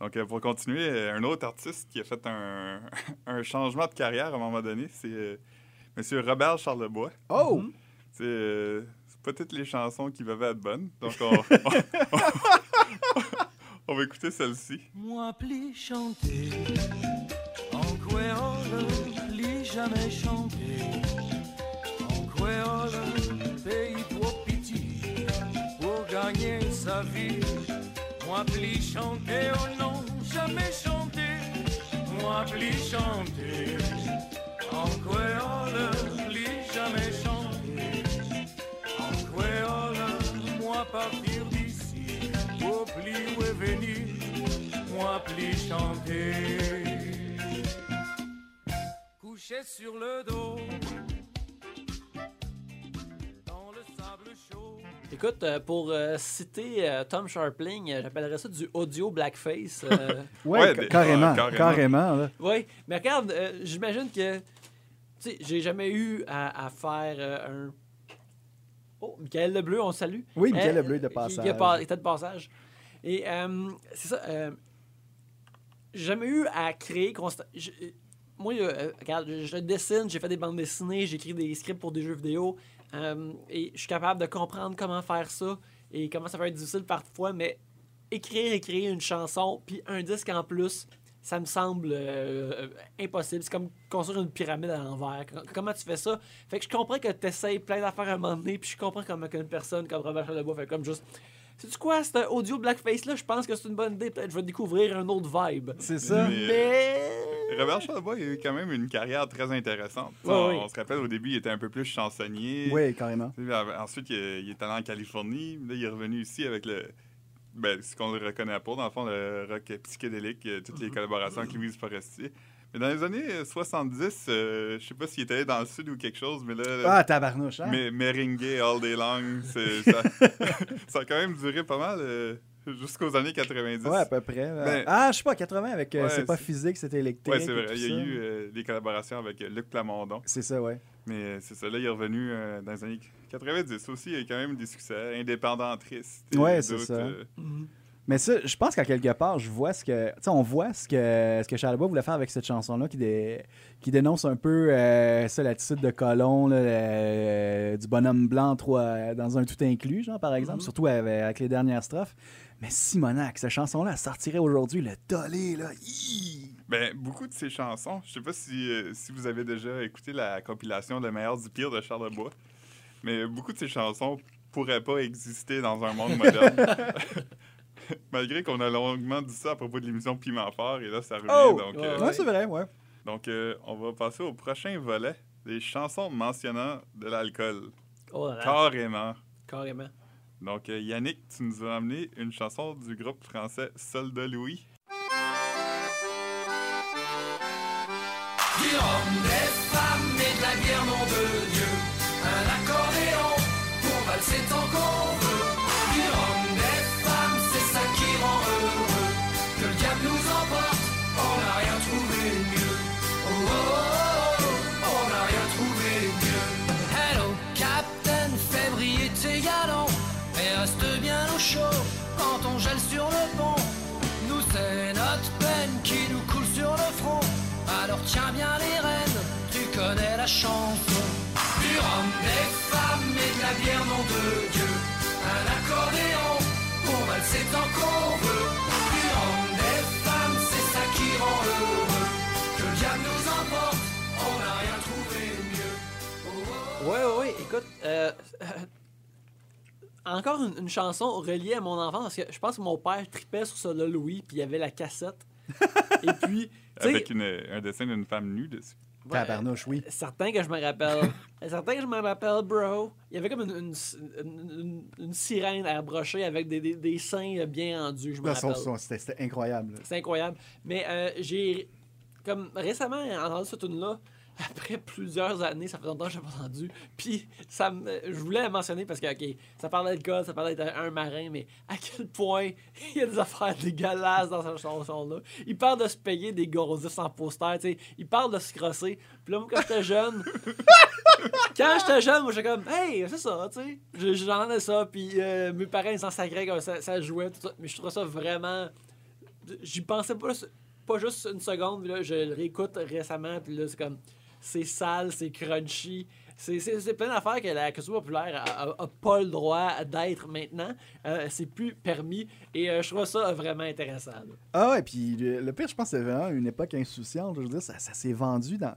Donc, pour continuer, un autre artiste qui a fait un, un changement de carrière à un moment donné, c'est Monsieur Robert Charlebois. Oh! C'est c'est pas toutes les chansons qui peuvent être bonnes. Donc, on, on- on va écouter celle-ci. Moi pli chanter en créole, pli jamais chanter en créole, pays trop petit pour gagner sa vie. Moi pli chanter, oh non, jamais chanter. Moi pli chanter en créole, pli jamais chanter en créole. Moi partir d'ici, pli où est venu, moi pli chanter. Couché sur le dos. Écoute, euh, pour euh, citer euh, Tom Sharpling, euh, j'appellerais ça du audio blackface. euh, Ouais, carrément, carrément. carrément. Oui, mais regarde, euh, j'imagine que. Tu sais, j'ai jamais eu à, à faire euh, un. Oh, Michael Lebleu, on salue. Oui, Michael Euh, Lebleu de qui- passage. Qui pas- était de passage. Et euh, c'est ça. euh, j'ai jamais eu à créer constant. je- moi, euh, regarde, je, je dessine, j'ai fait des bandes dessinées, j'écris des scripts pour des jeux vidéo. euh, et je suis capable de comprendre comment faire ça et comment ça peut être difficile parfois, mais écrire et créer une chanson, puis un disque en plus, ça me semble euh, euh, impossible. C'est comme construire une pyramide à l'envers. Comment tu fais ça? Fait que je comprends que tu essayes plein d'affaires à un moment donné, puis je comprends comment une personne comme Robert Charlebois fait comme juste. Sais-tu quoi, cet audio blackface-là, je pense que c'est une bonne idée. Peut-être que je vais découvrir un autre vibe. C'est ça. Mais- Mais. Robert Charlebois a eu quand même une carrière très intéressante. On, oui. on se rappelle, au début, il était un peu plus chansonnier. Oui, carrément. Ensuite, il, est- il est allé en Californie. Là, il est revenu ici avec le. Ben, ce qu'on le reconnaît pas, dans le fond, le rock psychédélique, euh, toutes les collaborations avec Louise Forestier. Mais dans les années euh, 70, euh, je sais pas s'il était allé dans le sud ou quelque chose, mais là. Ah, tabarnouche, hein? mais Merengue all day long, ça, ça a quand même duré pas mal euh, jusqu'aux années 90. Ouais, à peu près. Ben- ah, je sais pas, 80 avec euh, Ouais, c'est pas physique, c'est électrique. Ouais, c'est vrai. Il y a ça. eu euh, des collaborations avec Luc Plamondon. C'est ça, ouais. Mais euh, c'est ça, là, il est revenu euh, dans les années 90 aussi. Il y a quand même des succès. Indépendantriste. et Ouais, c'est ça. euh, Mhm. Mais ça, je pense qu'à quelque part, je vois ce que. Tu sais, on voit ce que, ce que Charlebois voulait faire avec cette chanson-là qui, dé- qui dénonce un peu euh, ça, l'attitude de colon, là, euh, du bonhomme blanc euh, dans un tout inclus, genre, par exemple, Mhm. surtout avec, avec les dernières strophes. Mais Simonac, cette chanson-là, elle sortirait aujourd'hui, le tollé, là. Hi! Ben, beaucoup de ces chansons, je sais pas si, euh, si vous avez déjà écouté la compilation Le meilleur du pire de Charlebois, mais beaucoup de ces chansons pourraient pas exister dans un monde moderne. Malgré qu'on a longuement dit ça à propos de l'émission Piment Fort, et là, ça revient. Oh! donc, euh, Ouais, c'est vrai, ouais. donc euh, on va passer au prochain volet, des chansons mentionnant de l'alcool. Oh là là, Carrément. carrément. Donc, euh, Yannick, tu nous as amené une chanson du groupe français Soldat Louis. Du des femmes et de la bière, nom de Dieu. Un accordéon pour valser tant qu'on tiens bien les rênes, tu connais la chanson. Du rhum, des femmes et de la bière, nom de Dieu. Un accordéon pour valser tant qu'on veut. Du rhum, des femmes, c'est ça qui rend heureux. Que le diable nous emporte, on n'a rien trouvé mieux. Oh, oh, Ouais, ouais, ouais. Écoute, euh, encore une, chanson reliée à mon enfance, parce que je pense que mon père tripait sur là, Louis, puis il y avait la cassette. Et puis, Avec une, un dessin d'une femme nue dessus. ouais, Tabarnouche, oui. Certain que je me rappelle. certain que je me rappelle, bro. Il y avait comme une, une, une- une- une sirène airbrushée avec des, des, des seins bien rendus, je me son- rappelle. C'était incroyable. C'est incroyable. Mais euh, j'ai comme récemment entendu cette tune là après plusieurs années, ça fait longtemps que je l'ai pas entendu. Puis ça me, je voulais la mentionner parce que ok, ça parlait d'alcool, ça parlait d'être un marin, mais à quel point il y a des affaires dégueulasses dans cette chanson là. Il parle de se payer des gosses sans poster, tu sais, il parle de se crosser. Puis là moi quand j'étais jeune, quand j'étais jeune, moi j'étais comme hey, c'est ça, tu sais. Je- J'entendais ça puis euh, mes parents ils s'en sacraient ça, ça jouait tout ça, mais je trouvais ça vraiment j'y pensais pas, pas juste une seconde, puis là, je le réécoute récemment, puis là, c'est comme, c'est sale, c'est crunchy, c'est, plein d'affaires que la culture populaire a, a- a pas le droit d'être maintenant, Euh, c'est plus permis, et euh, je trouve ça vraiment intéressant. là. Ah ouais, puis le, le pire, je pense c'est vraiment une époque insouciante. Je veux dire, ça, ça s'est vendu dans.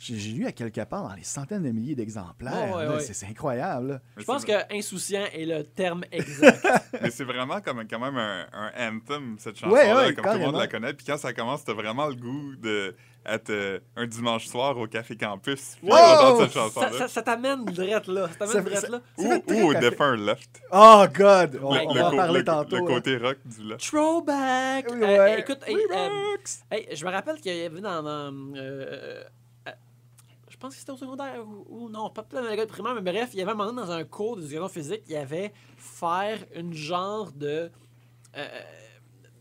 J'ai lu à quelque part dans les centaines de milliers d'exemplaires. Ouais, ouais, là. ouais. C'est incroyable. là. Je pense que insouciant est le terme exact. Mais c'est vraiment comme, quand même un, un anthem, cette chanson-là, Ouais, ouais, comme tout le monde la connaît. Puis quand ça commence, t'as vraiment le goût d'être euh, un dimanche soir au Café Campus. Wow! d'entendre cette ça, chanson-là. ça, ça t'amène drette là, ça t'amène drette ça- là. Ou, au défunt Left. Oh, God! On, Le- on le va en parler le- tantôt. Le hein. côté rock du Left. Throwback! Oui, Euh, écoute, hey, euh! Hey, je me rappelle qu'il y avait dans. Euh, euh, je pense que c'était au secondaire ou, ou non, pas peut-être dans l'école primaire, mais bref, il y avait un moment donné dans un cours d'éducation physique, il y avait faire une genre de. euh,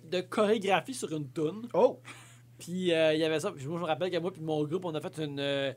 de chorégraphie sur une toune. Oh! Puis euh, il y avait ça. Puis moi, je me rappelle que moi puis mon groupe, on a fait une euh,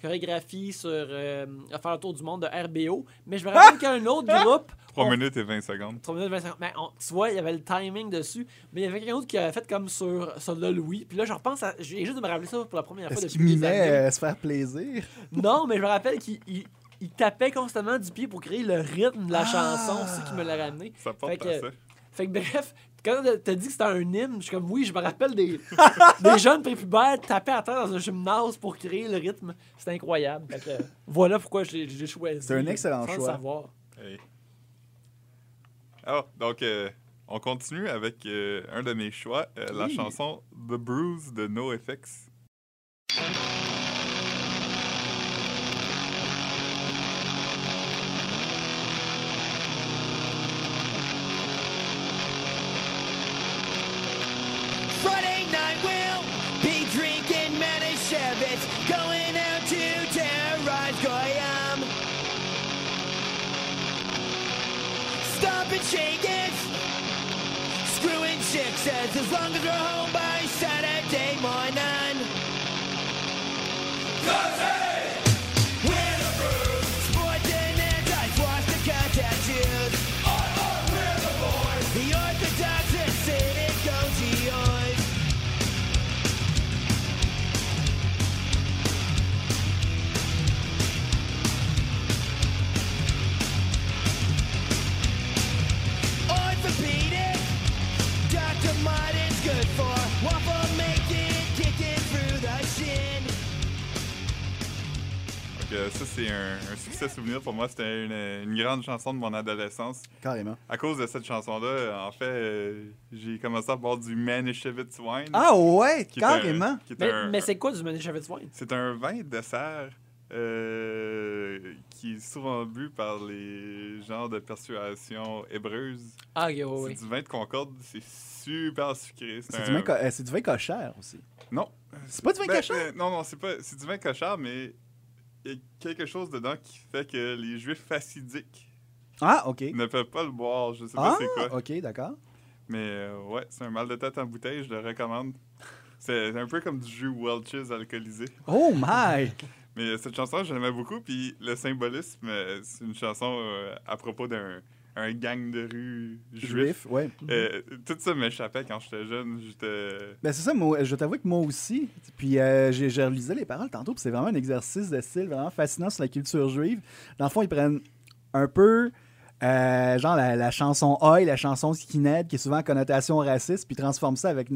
chorégraphie sur euh, à faire le tour du monde de RBO. Mais je me rappelle qu'un autre groupe. 3 on- minutes et 20 secondes. 3 minutes 25. Mais on- tu vois, il y avait le timing dessus. Mais il y avait quelqu'un d'autre qui avait fait comme sur Soldat Louis. Puis là, je repense à. J'ai juste de me rappeler ça pour la première fois Est-ce depuis qu'il des mimait années. euh, se faire plaisir? Non, mais je me rappelle qu'il il- il tapait constamment du pied pour créer le rythme de la chanson. C'est qui me l'a ramené. Ça porte Fait à que- ça. Fait que bref, quand t'as dit que c'était un hymne, je suis comme oui, je me rappelle des, des jeunes prépubères taper à terre dans un gymnase pour créer le rythme. C'est incroyable. Fait que, voilà pourquoi j'ai j'ai choisi. C'est un excellent choix. savoir. Hey. Ah, donc, euh, on continue avec euh, un de mes choix, euh, la Oui. chanson The Bruise de NoFX. Friday night we'll be drinking Manischewitz, going Shake it, screwing chicks as as long as we're home by Saturday morning. We're c'est un, un succès souvenir pour moi. C'était une, une grande chanson de mon adolescence. Carrément. À cause de cette chanson-là, en fait, euh, j'ai commencé à boire du Manischewitz Wine. Ah ouais, qui est un- carrément! qui Mais, c'est quoi du Manischewitz Wine? C'est un vin de dessert euh, qui est souvent bu par les gens de persuasion hébreuse. Ah, ok, ouais, C'est ouais. du vin de Concorde, c'est super sucré. C'est un- du, vin co- euh, c'est du vin cochère aussi. Non. C'est pas du vin Ben, cochère? euh, non, non, c'est pas. C'est du vin cochère, mais y a quelque chose dedans qui fait que les juifs facidiques Ah, ok. ne peuvent pas le boire. Je sais Ah, pas c'est quoi. ok, d'accord. Mais euh, ouais, c'est un mal de tête en bouteille, je le recommande. C'est un peu comme du jus Welch's alcoolisé. Oh my! Mais euh, cette chanson, je l'aimais beaucoup. Puis le symbolisme, euh, c'est une chanson euh, à propos d'un un gang de rue juif. Juif, ouais. Euh, tout ça m'échappait quand j'étais jeune. Ben c'est ça, moi, je t'avoue que moi aussi. Puis euh, j'ai j'ai relisé les paroles tantôt, puis c'est vraiment un exercice de style vraiment fascinant sur la culture juive. Dans le fond, ils prennent un peu, euh, genre la, la chanson Oi, la chanson Skinhead, qui est souvent à connotation raciste, puis ils transforment ça avec.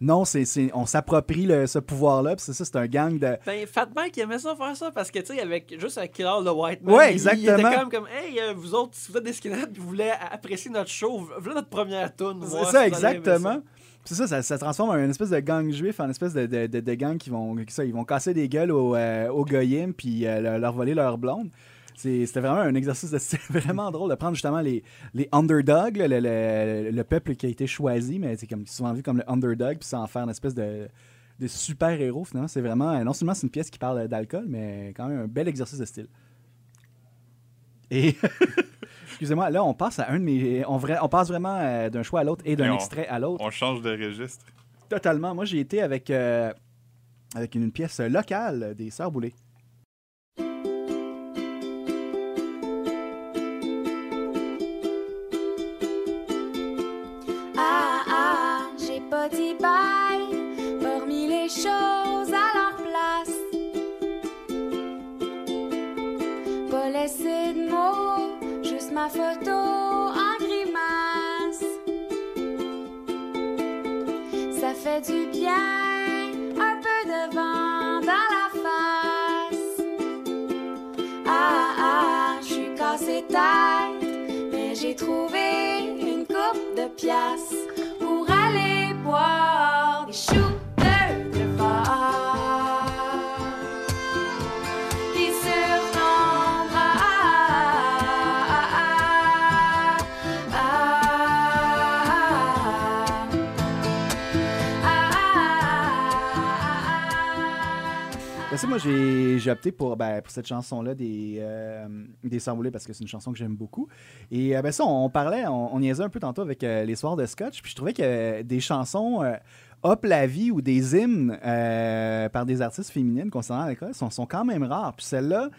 Non, c'est on s'approprie le- ce pouvoir-là, puis c'est ça, c'est un gang de. Ben, Fat Mike aimait ça faire ça parce que, tu sais, avec juste avec Killer the White Man, Ouais, il- il, exactement. était comme, comme Hey, euh, vous autres, si vous êtes des skinheads vous voulez apprécier notre show, voilà notre première tune. C'est ça, exactement. C'est ça, ça, ça transforme en une espèce de gang juif, en une espèce de, de, de, de gang qui vont, ça, ils vont casser des gueules aux, euh, aux goyim puis euh, leur- leur voler leur blonde. C'était vraiment un exercice de style vraiment drôle de prendre justement les, les underdogs, là, le, le- le peuple qui a été choisi, mais c'est comme souvent vu comme le underdog, puis en faire une espèce de, de super héros finalement. C'est vraiment, non seulement c'est une pièce qui parle d'alcool, mais quand même un bel exercice de style. Et excusez-moi, là on passe à un de mes, on, vra- on passe vraiment euh, d'un choix à l'autre et d'un extrait à l'autre. On change de registre. Totalement. Moi, j'ai été avec, euh, avec une pièce locale des Sœurs Boulay. Un peu de vent dans la face. Ah ah, je suis cassé tête, mais j'ai trouvé une coupe de pièces j'ai opté pour, ben, pour cette chanson-là des, euh, des parce que c'est une chanson que j'aime beaucoup. Et euh, ben, ça, on, parlait, on, on niaisait un peu tantôt avec euh, les soirs de Scotch, puis je trouvais que des chansons euh, Hop la vie ou des hymnes euh, par des artistes féminines concernant l'alcool sont, sont quand même rares. Puis celle-là,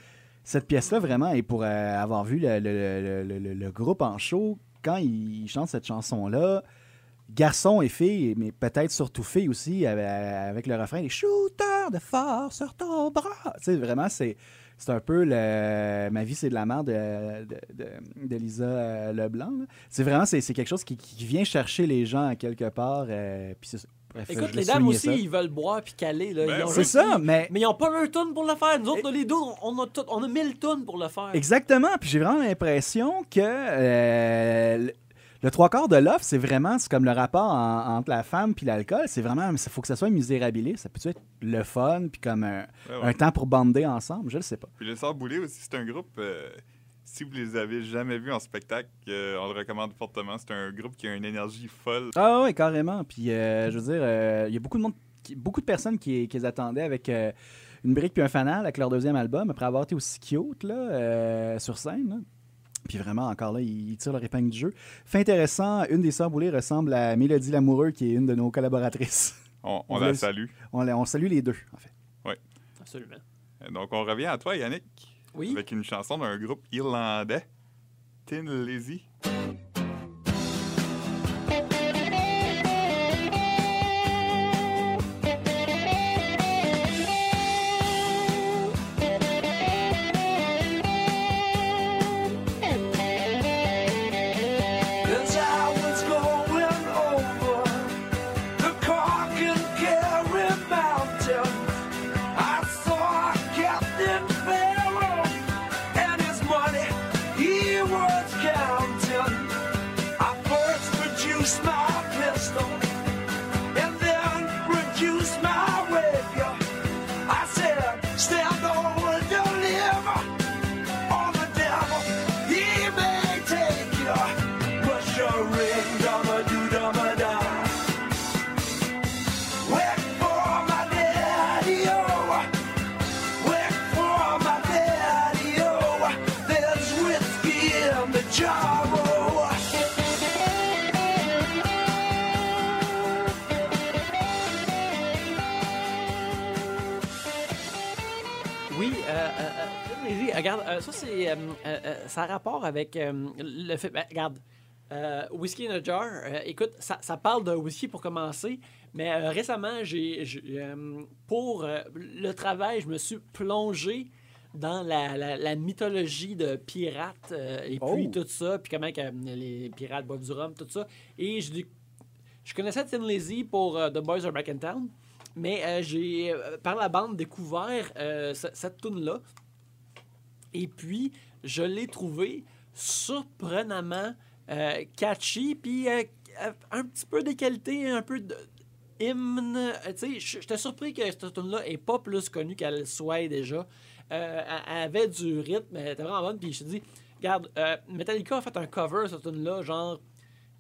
cette pièce-là, vraiment, et pour euh, avoir vu le, le- le- le- le groupe en show, quand ils chantent cette chanson-là, garçons et filles, mais peut-être surtout filles aussi, avec, avec le refrain « Les shooters de force sur ton bras ». Tu sais, vraiment, c'est... C'est un peu le... Ma vie, c'est de la merde de, de, de- de Lisa euh, Leblanc. C'est vraiment, c'est c'est quelque chose qui, qui vient chercher les gens à quelque part. euh, puis c'est- bref, Écoute, les dames aussi, ça. ils veulent boire puis caler. Là. Ben Ils ont oui. C'est ça, mais... Mais ils n'ont pas un tonne pour le faire. Nous autres, les deux, on a, tout- on a 1000 tonnes pour le faire. Exactement. Puis j'ai vraiment l'impression que euh, le, le trois quarts de l'offre, c'est vraiment c'est comme le rapport en- entre la femme puis l'alcool. C'est vraiment, il faut que ça soit misérabilisé. Ça peut être le fun puis comme un, Ouais, ouais. un temps pour bander ensemble. Je le sais pas. Puis Sœurs Boulay aussi, c'est un groupe. euh, si vous les avez jamais vus en spectacle, euh, on le recommande fortement. C'est un groupe qui a une énergie folle. Ah oui, carrément. Puis euh, je veux dire, euh, il y a beaucoup de monde, qui- beaucoup de personnes qui, qui les attendaient avec euh, une brique puis un fanal avec leur deuxième album après avoir été aussi cute là, euh, sur scène. là. Puis vraiment, encore là, ils tirent leur épingle du jeu. Fait intéressant, une des sœurs Boulay ressemble à Mélodie Lamoureux, qui est une de nos collaboratrices. On, la salue. On, la- on salue les deux, en fait. Absolument. Euh, Donc on revient à toi, Yannick, Oui. avec une chanson d'un groupe irlandais, Tin Lizzy. Regarde, euh, ça, c'est. euh, euh, euh, ça a rapport avec le fait. ben, regarde, Whisky in a Jar, écoute, ça, ça parle de whisky pour commencer, mais récemment, j'ai. pour le travail, je me suis plongé dans la, la- la mythologie de pirates euh, et puis Oh. tout ça, puis comment euh, les pirates boivent du rhum, tout ça. Et je, connaissais Tin Lizzy pour euh, The Boys Are Back in Town. Mais j'ai, par la bande, découvert euh, ce- cette tune-là. Et puis, je l'ai trouvé surprenamment euh, catchy. Puis, euh, euh, un petit peu des qualités, un peu de hymne. Tu sais, j'étais surpris que cette tune-là est pas plus connue qu'elle le soit déjà. Euh, elle- avait du rythme, elle était vraiment bonne. Puis je te dis, regarde, euh, Metallica a fait un cover cette tune-là, genre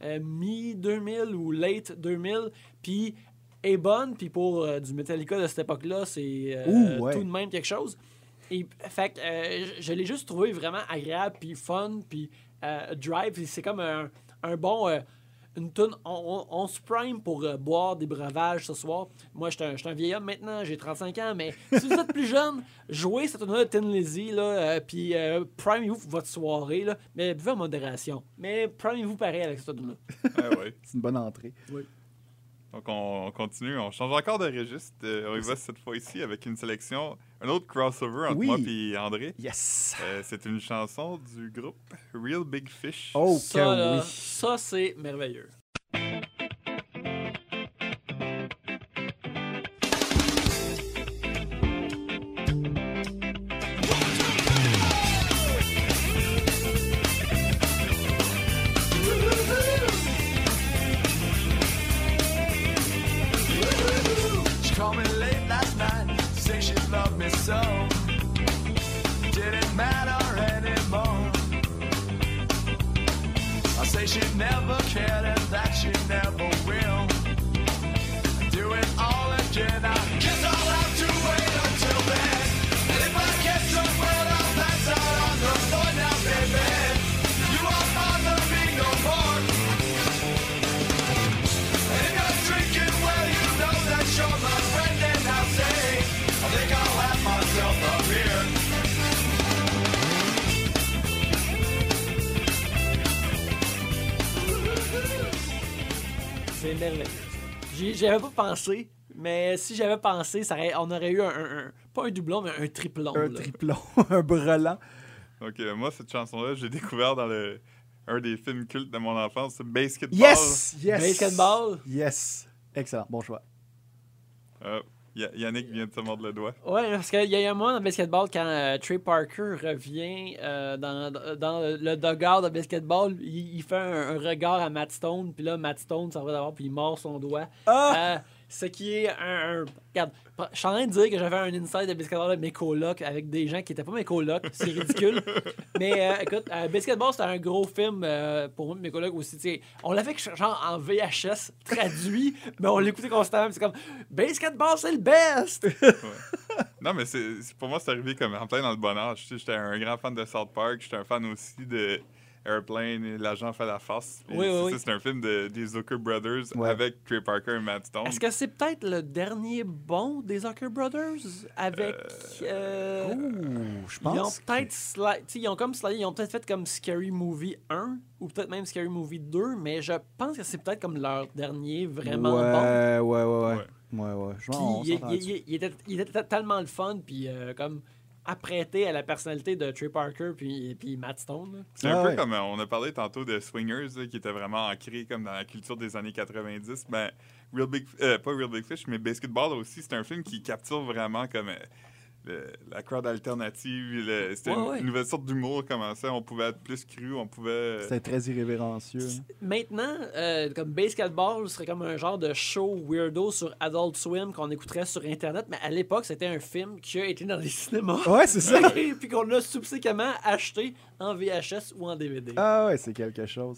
euh, mi-2000 ou late 2000. Puis est bonne. Puis pour du Metallica de cette époque-là, c'est ouais. tout de même quelque chose. Et fait que euh, je, je l'ai juste trouvé vraiment agréable, puis fun, puis euh, drive. C'est comme un, un bon. euh, une tune, on, on, on se prime pour euh, boire des breuvages ce soir. Moi, je suis un, un vieil homme maintenant, j'ai 35 ans, mais si vous êtes plus jeune, jouez cette tune-là de Tin Lizzy, là, euh, puis euh, primez-vous pour votre soirée, là, mais buvez en modération. Mais primez-vous pareil avec cette tune-là. Ah ouais. C'est une bonne entrée. Donc, on, on continue. On change encore de registre. Euh, on y va cette fois-ci avec une sélection, un autre crossover entre Oui. moi et André. Yes! Euh, c'est une chanson du groupe Real Big Fish. Oh, ça, que là, oui. ça c'est merveilleux. J'y j'y avais pas pensé, mais si j'avais pensé, ça aurait- on aurait eu un, un- un- pas un doublon, mais un triplon. Un là. triplon, un brelan. Donc, euh, moi, cette chanson-là, j'ai découvert dans le, un des films cultes de mon enfance, c'est Basketball. Yes! Yes! Basketball? Yes! Excellent, bon choix. Euh, Yannick vient de se mordre le doigt. Ouais, parce qu'il y a un moment dans le basketball quand euh, Trey Parker revient euh, dans, dans le dugout de basketball, il, il fait un, un regard à Matt Stone, puis là, Matt Stone s'en va d'abord, puis il mord son doigt. Euh, ce qui est un. un- regarde, je suis en train de dire que j'avais un inside de basketball avec mes colocs avec des gens qui n'étaient pas mes colocs. C'est ridicule. Mais euh, écoute, euh, Basketball, c'était un gros film euh, pour moi mes colocs aussi. On l'avait genre en VHS traduit, mais on l'écoutait constamment. C'est comme Basketball, c'est le best! Non, mais c'est pour moi, c'est arrivé comme en plein dans le bon âge. J'étais un grand fan de South Park. J'étais un fan aussi de Airplane et L'agent fait la face. Puis Oui, oui, c'est oui. C'est un film de, des Zucker Brothers Ouais. avec Trey Parker et Matt Stone. Est-ce que c'est peut-être le dernier bon des Zucker Brothers avec. euh, Ouh, je ils ont pense. peut-être sais, ils ont comme slidé, ils ont peut-être fait comme Scary Movie 1 ou peut-être même Scary Movie 2, mais je pense que c'est peut-être comme leur dernier vraiment bon. ouais, ouais, ouais, ouais. Ouais. Ouais, ouais. Vois, on il, il- il était, il était tellement le fun, puis euh, comme apprêté à la personnalité de Trey Parker puis, puis Matt Stone. là. C'est un Ah peu ouais. comme euh, on a parlé tantôt de Swingers, là, qui était vraiment ancré comme dans la culture des années 90. Ben, Real Big, euh, pas Real Big Fish, mais Basketball aussi, c'est un film qui capture vraiment comme euh, le- la crowd alternative. C'était Ouais, une, ouais. une nouvelle sorte d'humour, comment ça, on pouvait être plus cru, on pouvait. euh, C'était très irrévérencieux. hein. Maintenant, euh, comme Basketball serait comme un genre de show weirdo sur Adult Swim qu'on écouterait sur Internet, mais à l'époque, c'était un film qui a été dans les cinémas. Ouais, c'est ça. Et puis qu'on a subséquemment acheté en VHS ou en DVD. Ah ouais, c'est quelque chose.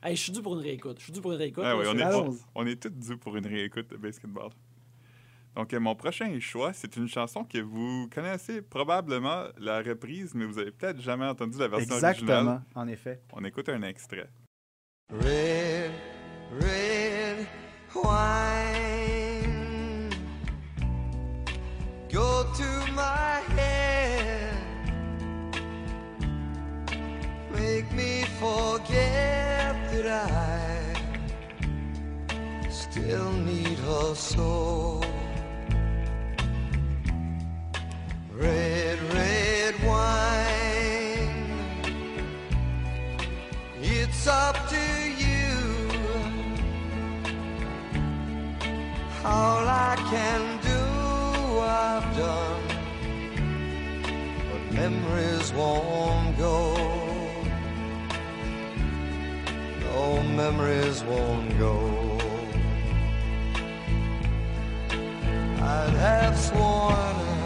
Hey, je suis dû pour une réécoute. Je suis dû pour une réécoute. Ah oui, on est, on, est tous dus pour une réécoute de basketball. Donc, mon prochain choix, c'est une chanson que vous connaissez probablement la reprise, mais vous avez peut-être jamais entendu la version originale. Exactement, en effet. On écoute un extrait. Red, red wine. Go to my head. Make me forget that I still need her so. Red, red wine. It's up to you. All I can do, I've done. But memories won't go. No memories won't go. I'd have sworn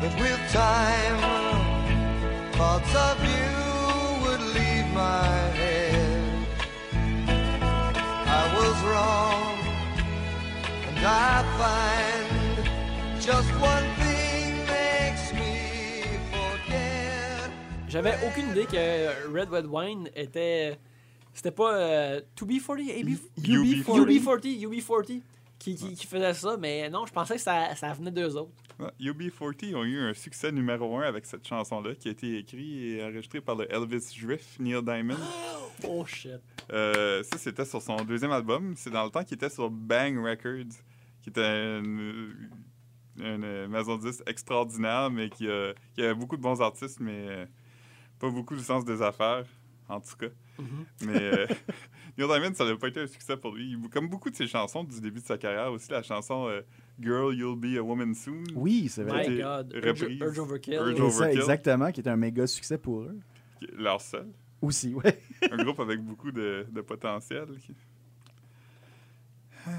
that with time, thoughts of you would leave my head. I was wrong, and I find just one thing makes me forget. J'avais aucune idée que Red Red Wine était. C'était pas euh, 2B40, AB, UB40. UB40, UB40 qui, qui, qui faisait ça, mais non, je pensais que ça, ça venait d'eux autres. Ouais, UB40 ont eu un succès numéro un avec cette chanson-là qui a été écrite et enregistrée par le Elvis Drift, Neil Diamond. Oh shit. Euh, ça, c'était sur son deuxième album. C'est dans le temps qu'il était sur Bang Records, qui était une, une maison de disques extraordinaire, mais qui a, qui a beaucoup de bons artistes, mais euh, pas beaucoup du sens des affaires, en tout cas. Mais euh, Neil Diamond, ça n'a pas été un succès pour lui. Comme beaucoup de ses chansons du début de sa carrière, aussi la chanson euh, Girl, You'll Be a Woman Soon. Oui, c'est vrai. My God. reprise. Urge, Urge Overkill. Urge Et ça, Overkill. exactement, qui est un méga succès pour eux. Leur seul. Aussi, ouais. Un groupe avec beaucoup de, de potentiel. qui-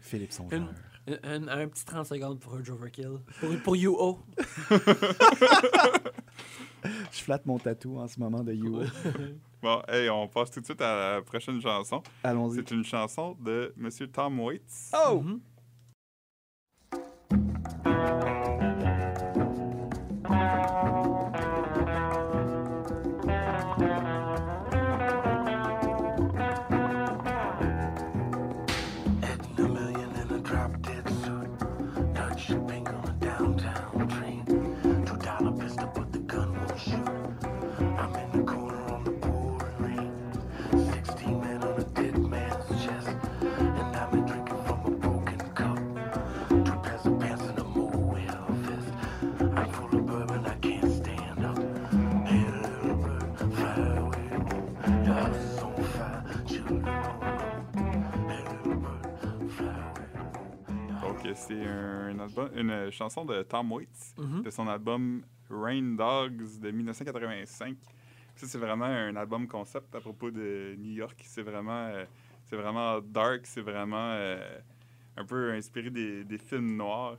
Philippe Songeur. Une- Un, un petit 30 secondes pour Urge Overkill. Pour, pour UO. Je flatte mon tatou en ce moment de You. Bon, hey, on passe tout de suite à la prochaine chanson. Allons-y. C'est une chanson de Monsieur Tom Waits. Oh! Mhm. Heading c'est un album, une chanson de Tom Waits, Mhm. de son album Rain Dogs de 1985. Ça, c'est vraiment un album concept à propos de New York. C'est vraiment, euh, c'est vraiment dark, c'est vraiment euh, un peu inspiré des, des films noirs.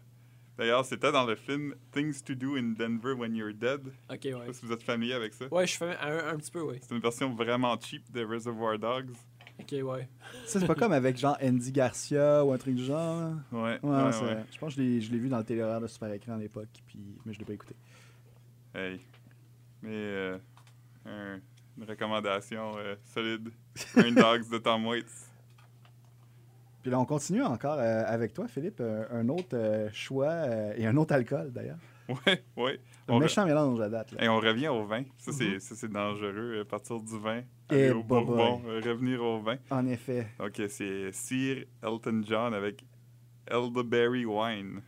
D'ailleurs, c'était dans le film Things to Do in Denver When You're Dead. Ok, Je sais ouais. pas si vous êtes familier avec ça. Ouais, je fais un, un petit peu, oui. C'est une version vraiment cheap de Reservoir Dogs. Ok, ouais. Ça, c'est pas comme avec genre Andy Garcia ou un truc du genre. là? Ouais, Ouais, ouais, c'est- ouais. je pense que je l'ai, je l'ai vu dans le téléraire de Super Écran à l'époque, puis, mais je l'ai pas écouté. Hey. Mais euh, un- une recommandation euh, solide. Rain Dogs de Tom Waits. Puis là, on continue encore euh, avec toi, Philippe. un autre euh, choix euh, et un autre alcool, d'ailleurs. Un On, re- méchant mélange à date. là. et on revient au vin. Ça, c'est, c'est dangereux. À partir du vin, aller au boy, bourbon, euh, revenir au vin. En effet. Euh, c'est Sir Elton John avec Elderberry Wine.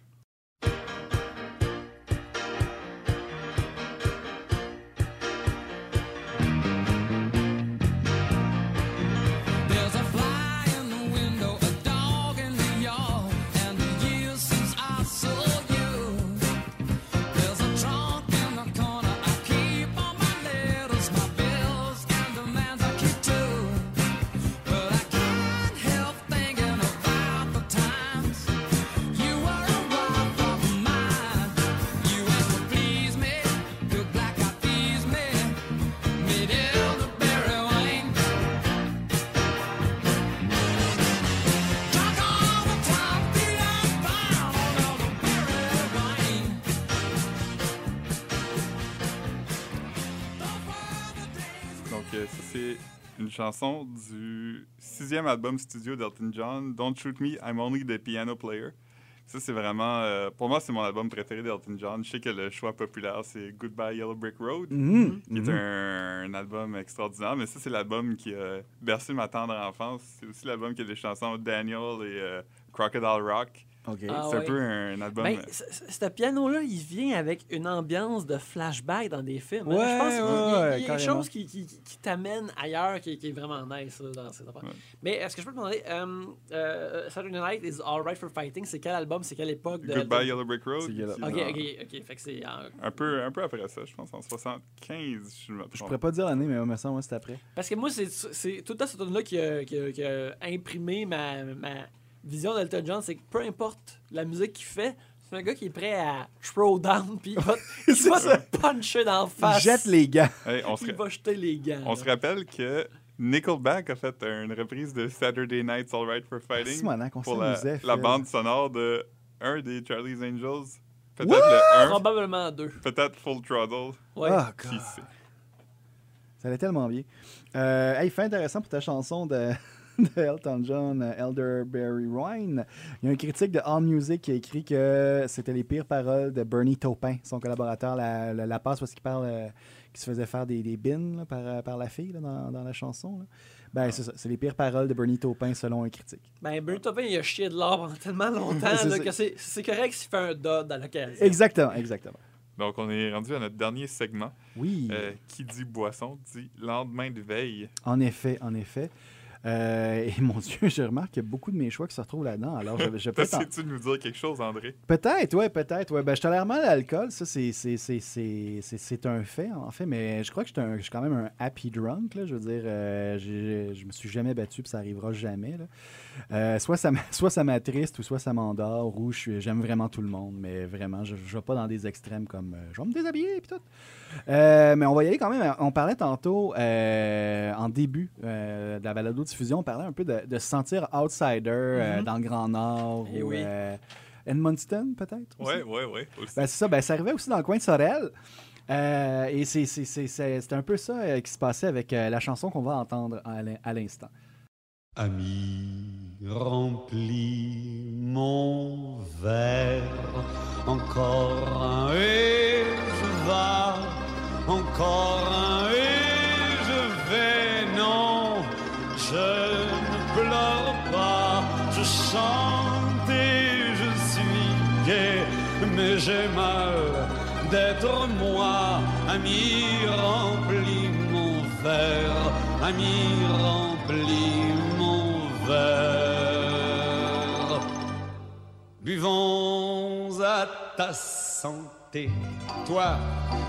Chanson du sixième album studio d'Elton John, Don't Shoot Me, I'm Only the Piano Player. Ça, c'est vraiment. euh, pour moi, c'est mon album préféré d'Elton John. Je sais que le choix populaire, c'est Goodbye Yellow Brick Road, Mhm, qui est mhm. un, un album extraordinaire. Mais ça, c'est l'album qui a bercé ma tendre enfance. C'est aussi l'album qui a des chansons Daniel et euh, Crocodile Rock. OK. Ah c'est ouais. un peu un album. Ben, c- ce piano-là, il vient avec une ambiance de flashback dans des films. hein. Ouais, Je pense qu'il ouais, il y a, quelque chose qui, qui- qui t'amène ailleurs qui, qui est vraiment nice là, dans cette affaire. Ouais. Mais est-ce que je peux te demander, euh, euh, Saturday Night is Alright for Fighting, c'est quel album, c'est quelle époque de. Goodbye Yellow Brick Road. Yellow- Ok, ok, ok. Fait que c'est. euh, Un peu, un peu après ça, je pense, en 75, si je. Je pourrais pas dire l'année, mais me semble que c'est après. Parce que moi, c'est c'est tout le temps ce tune-là qui a, qui, a, qui a imprimé ma, ma vision d'Elton John. C'est que peu importe la musique qu'il fait, c'est un gars qui est prêt à throw down, puis il va, il se puncher dans la Il face. jette les gants. Hey, on, se, Il va jeter les gants. on là. se rappelle que Nickelback a fait une reprise de Saturday Night's Alright for Fighting on pour la, s'amusait. la bande sonore de un des Charlie's Angels. Peut-être le 1, Probablement deux. peut-être Full Throttle. Ouais. Ah, Qui sait? Ça allait tellement bien. Euh, hey, fait intéressant pour ta chanson de, de Elton John, Elderberry Wine. Il y a un critique de AllMusic qui a écrit que c'était les pires paroles de Bernie Taupin, son collaborateur, la, la, la passe parce qu'il parle, euh, qu'il se faisait faire des, des bins là, par, euh, par la fille là, dans, dans la chanson. là. Ben, c'est ça. C'est les pires paroles de Bernie Taupin selon un critique. Ben, Bernie Taupin, il a chié de l'or pendant tellement longtemps C'est là, que c'est c'est correct s'il fait un dod à l'occasion. Exactement, exactement. Donc, on est rendu à notre dernier segment. Oui, Euh, qui dit boisson dit lendemain de veille. en effet, en effet. Euh, et mon Dieu, je remarque qu'il y a beaucoup de mes choix qui se retrouvent là-dedans. Alors, je, je en- Essaies-tu de nous dire quelque chose, André? Peut-être, ouais, peut-être. Ouais. Ben, je tolère mal l'alcool, ça, c'est, un fait, en fait, mais je crois que je suis, quand même un happy drunk, là, je veux dire, euh, je me suis jamais battu, puis ça arrivera jamais, là. Euh, soit, ça, soit ça m'attriste, ou soit ça m'endort, ou j'aime vraiment tout le monde, mais vraiment, je ne vais pas dans des extrêmes comme euh, je vais me déshabiller, puis tout. Euh, mais on va y aller quand même. On parlait tantôt, euh, en début euh, de la balado-diffusion, on parlait un peu de, de se sentir outsider euh, Mhm. dans le Grand Nord, Eh ou oui. euh, Edmundston, peut-être? aussi? Ouais, ouais, ouais. aussi. Ben, c'est ça, ben, ça arrivait aussi dans le coin de Sorel. Euh, et c'est, c'est, c'est, c'est- c'est un peu ça euh, qui se passait avec euh, la chanson qu'on va entendre à l'instant. Ami, remplis mon verre, encore un et je vas, encore un et je vais, non, je ne pleure pas, je chante et je suis gai, mais j'ai mal d'être moi, ami, remplis mon verre, ami, remplis Buvons à ta santé, toi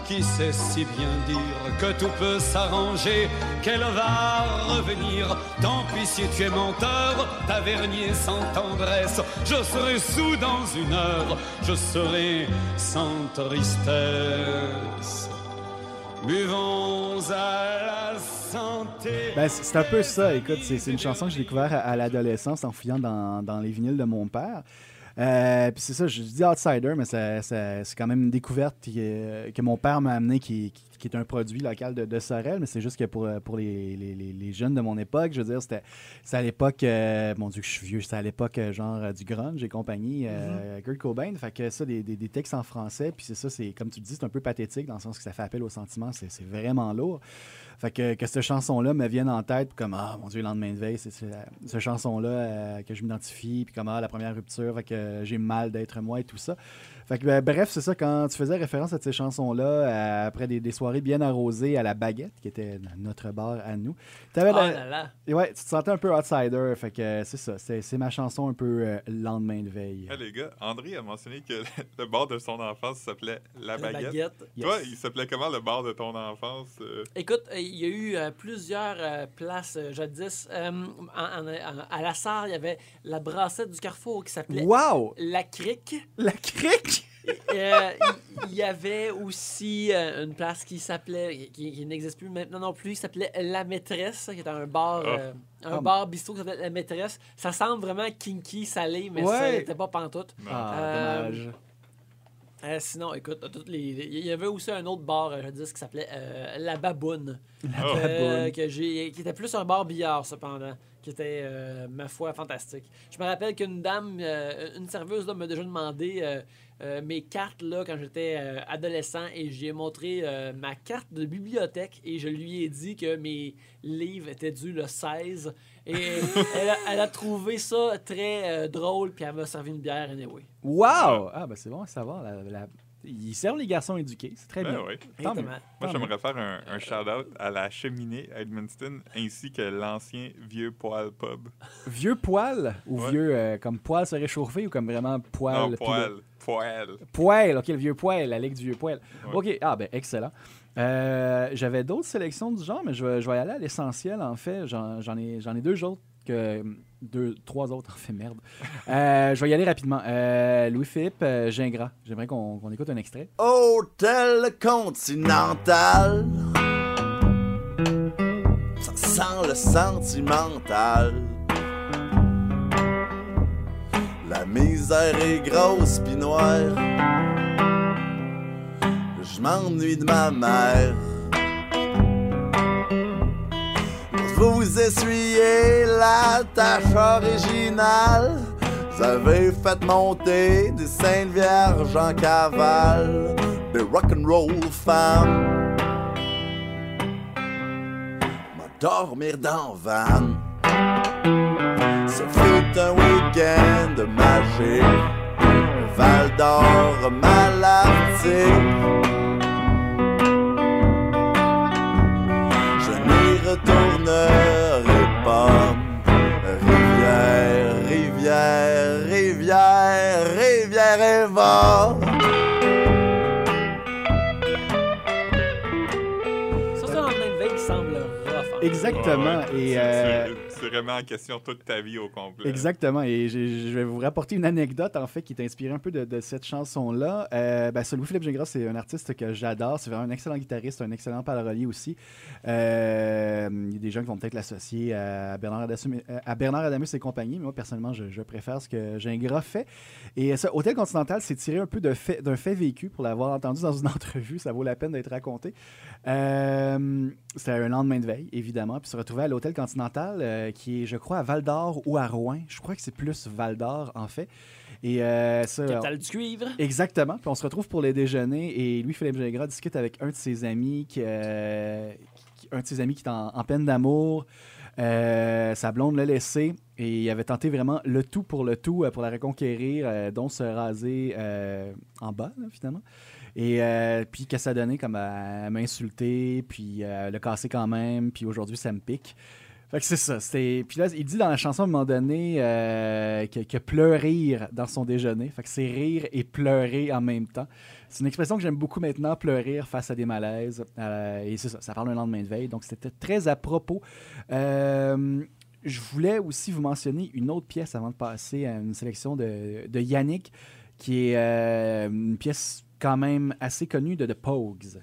qui sais si bien dire que tout peut s'arranger, qu'elle va revenir. Tant pis si tu es menteur, tavernier sans tendresse, je serai sous dans une heure, je serai sans tristesse. Buvons à la santé. Ben, c'est, un peu ça, écoute, c'est, une chanson que j'ai découverte à, l'adolescence en fouillant dans, les vinyles de mon père. Euh, puis c'est ça, je dis outsider, mais c'est quand même une découverte qui, que mon père m'a amené qui, qui- qui est un produit local de, de Sorel, mais c'est juste que pour, euh, pour les, les- les- jeunes de mon époque, je veux dire, c'était à l'époque, euh, mon Dieu, que je suis vieux, c'était à l'époque euh, genre du grunge et compagnie, euh, Kurt Cobain, fait que ça, des, des- des textes en français, puis c'est ça, c'est comme tu dis, c'est un peu pathétique dans le sens que ça fait appel au sentiment, c'est vraiment lourd. Fait que, que cette chanson-là me vienne en tête, comme Ah, mon Dieu, le lendemain de veille, c'est cette chanson-là euh, que je m'identifie, puis comme Ah, la première rupture, fait que j'ai mal d'être moi et tout ça. Fait que, ben, bref, c'est ça, quand tu faisais référence à ces chansons-là, euh, après des, des soirées bien arrosées à la baguette, qui était notre bar à nous, t'avais Ah la- là là. et ouais, tu te sentais un peu outsider, fait que c'est ça, c'est c'est ma chanson un peu euh, lendemain de veille. Hey, les gars, André a mentionné que le bar de son enfance s'appelait La La Baguette. baguette. Toi, il s'appelait comment le bar de ton enfance? euh? Écoute, euh, il y a eu euh, plusieurs euh, places euh, jadis. Euh, en- en- en- à la Sarre, il y avait la brassette du Carrefour qui s'appelait Wow! La Crique. La crique! Euh, il il y avait aussi euh, une place qui s'appelait, qui, qui n'existe plus maintenant non plus, qui s'appelait La Maîtresse, qui était un bar, euh, un Ah. bar bistrot qui s'appelait La Maîtresse. Ça semble vraiment kinky, salé, mais Ouais. ça n'était pas pantoute. Ah, Euh, dommage. Euh, sinon, écoute, toutes les, les- il y avait aussi un autre bar, euh, jadis, qui s'appelait euh, La Baboune. Euh, Baboune. que j'ai, qui était plus un bar billard, cependant, qui était, euh, ma foi, fantastique. Je me rappelle qu'une dame, euh, une serveuse, là, m'a déjà demandé euh, mes cartes, là, quand j'étais euh, adolescent, et j'ai montré euh, ma carte de bibliothèque, et je lui ai dit que mes livres étaient dus le 16, Et elle a, elle a trouvé ça très euh, drôle, puis elle m'a servi une bière anyway. Wow! Ah, ben c'est bon à savoir. la- la- Ils servent les garçons éduqués. C'est très Ben bien. oui. Tant mieux. Exactement. Moi, Tant j'aimerais faire un, un shout-out à la cheminée à Edmundston ainsi que l'ancien vieux poil pub. Vieux poil ou Ouais. vieux euh, comme poil se réchauffer ou comme vraiment poil? non, poil. le- Poil. Poil, ok, le vieux poil, la ligue du vieux poil. Ouais. Ok, ah ben excellent. Euh, J'avais d'autres sélections du genre, mais je vais, je vais y aller à l'essentiel en fait. J'en j'en ai, j'en ai deux autres que. Deux, trois autres, fait, merde. Euh, je vais y aller rapidement. Euh, Louis-Philippe euh, Gingras. J'aimerais qu'on qu'on écoute un extrait. Hôtel Continental. Ça sent le sentimental. La misère est grosse pis noire. Je m'ennuie de ma mère. Vous essuyez la tâche originale. Vous avez fait monter des saintes vierges en cavale, des rock'n'roll femmes. M'endormir dans van. Ce fut un week-end magique. Val d'Or, Malartic. Eva. Ça, c'est un lendemain de veille qui semble rough. hein. Exactement. Ouais, ouais. Et C'est- euh, c'est- C'est vraiment en question toute ta vie au complet. Exactement. Et je vais vous rapporter une anecdote, en fait, qui est inspirée un peu de, cette chanson-là. Euh, ben, Louis-Philippe Gingras, c'est un artiste que j'adore. C'est vraiment un excellent guitariste, un excellent parolier aussi. Euh, Il y a des gens qui vont peut-être l'associer à Bernard, Adamus, à Bernard Adamus et compagnie, mais moi, personnellement, je, préfère ce que Gingras fait. Et ça, Hôtel Continental, c'est tiré un peu de fait- d'un fait, vécu pour l'avoir entendu dans une entrevue. Ça vaut la peine d'être raconté. Euh, C'était un lendemain de veille, évidemment, puis se retrouver à l'hôtel Continental, euh, qui est, je crois, à Val d'Or ou à Rouen. Je crois que c'est plus Val d'Or, en fait. Et euh, ça, Capitale du cuivre. Exactement. Puis on se retrouve pour les déjeuners et lui, Philippe Gingras, discute avec un de ses amis qui, euh, qui- un de ses amis qui est en, en peine d'amour. Euh, sa blonde l'a laissé et il avait tenté vraiment le tout pour le tout euh, pour la reconquérir, euh, dont se raser euh, en bas, là, finalement. Et euh, puis qu'est-ce que ça a donné comme à, à m'insulter, puis euh, le casser quand même, puis aujourd'hui ça me pique. Fait que c'est ça. Puis là, il dit dans la chanson à un moment donné euh, que, que pleurer dans son déjeuner. Fait que c'est rire et pleurer en même temps. C'est une expression que j'aime beaucoup maintenant, pleurer face à des malaises. Euh, et c'est ça, ça parle d'un lendemain de veille. Donc c'était très à propos. Euh, je voulais aussi vous mentionner une autre pièce avant de passer à une sélection de, de Yannick, qui est une pièce quand même assez connue de The Pogues.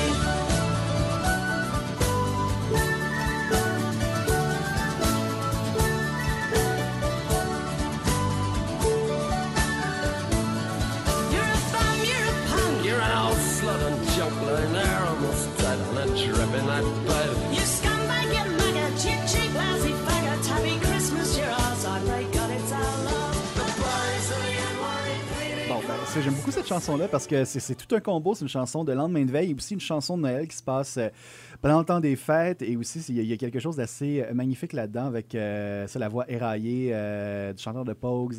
J'aime beaucoup cette chanson-là parce que c'est tout un combo. C'est une chanson de lendemain de veille et aussi une chanson de Noël qui se passe euh, pendant le temps des fêtes. Et aussi, il y, a- quelque chose d'assez euh, magnifique là-dedans avec euh, la voix éraillée du chanteur de Pogues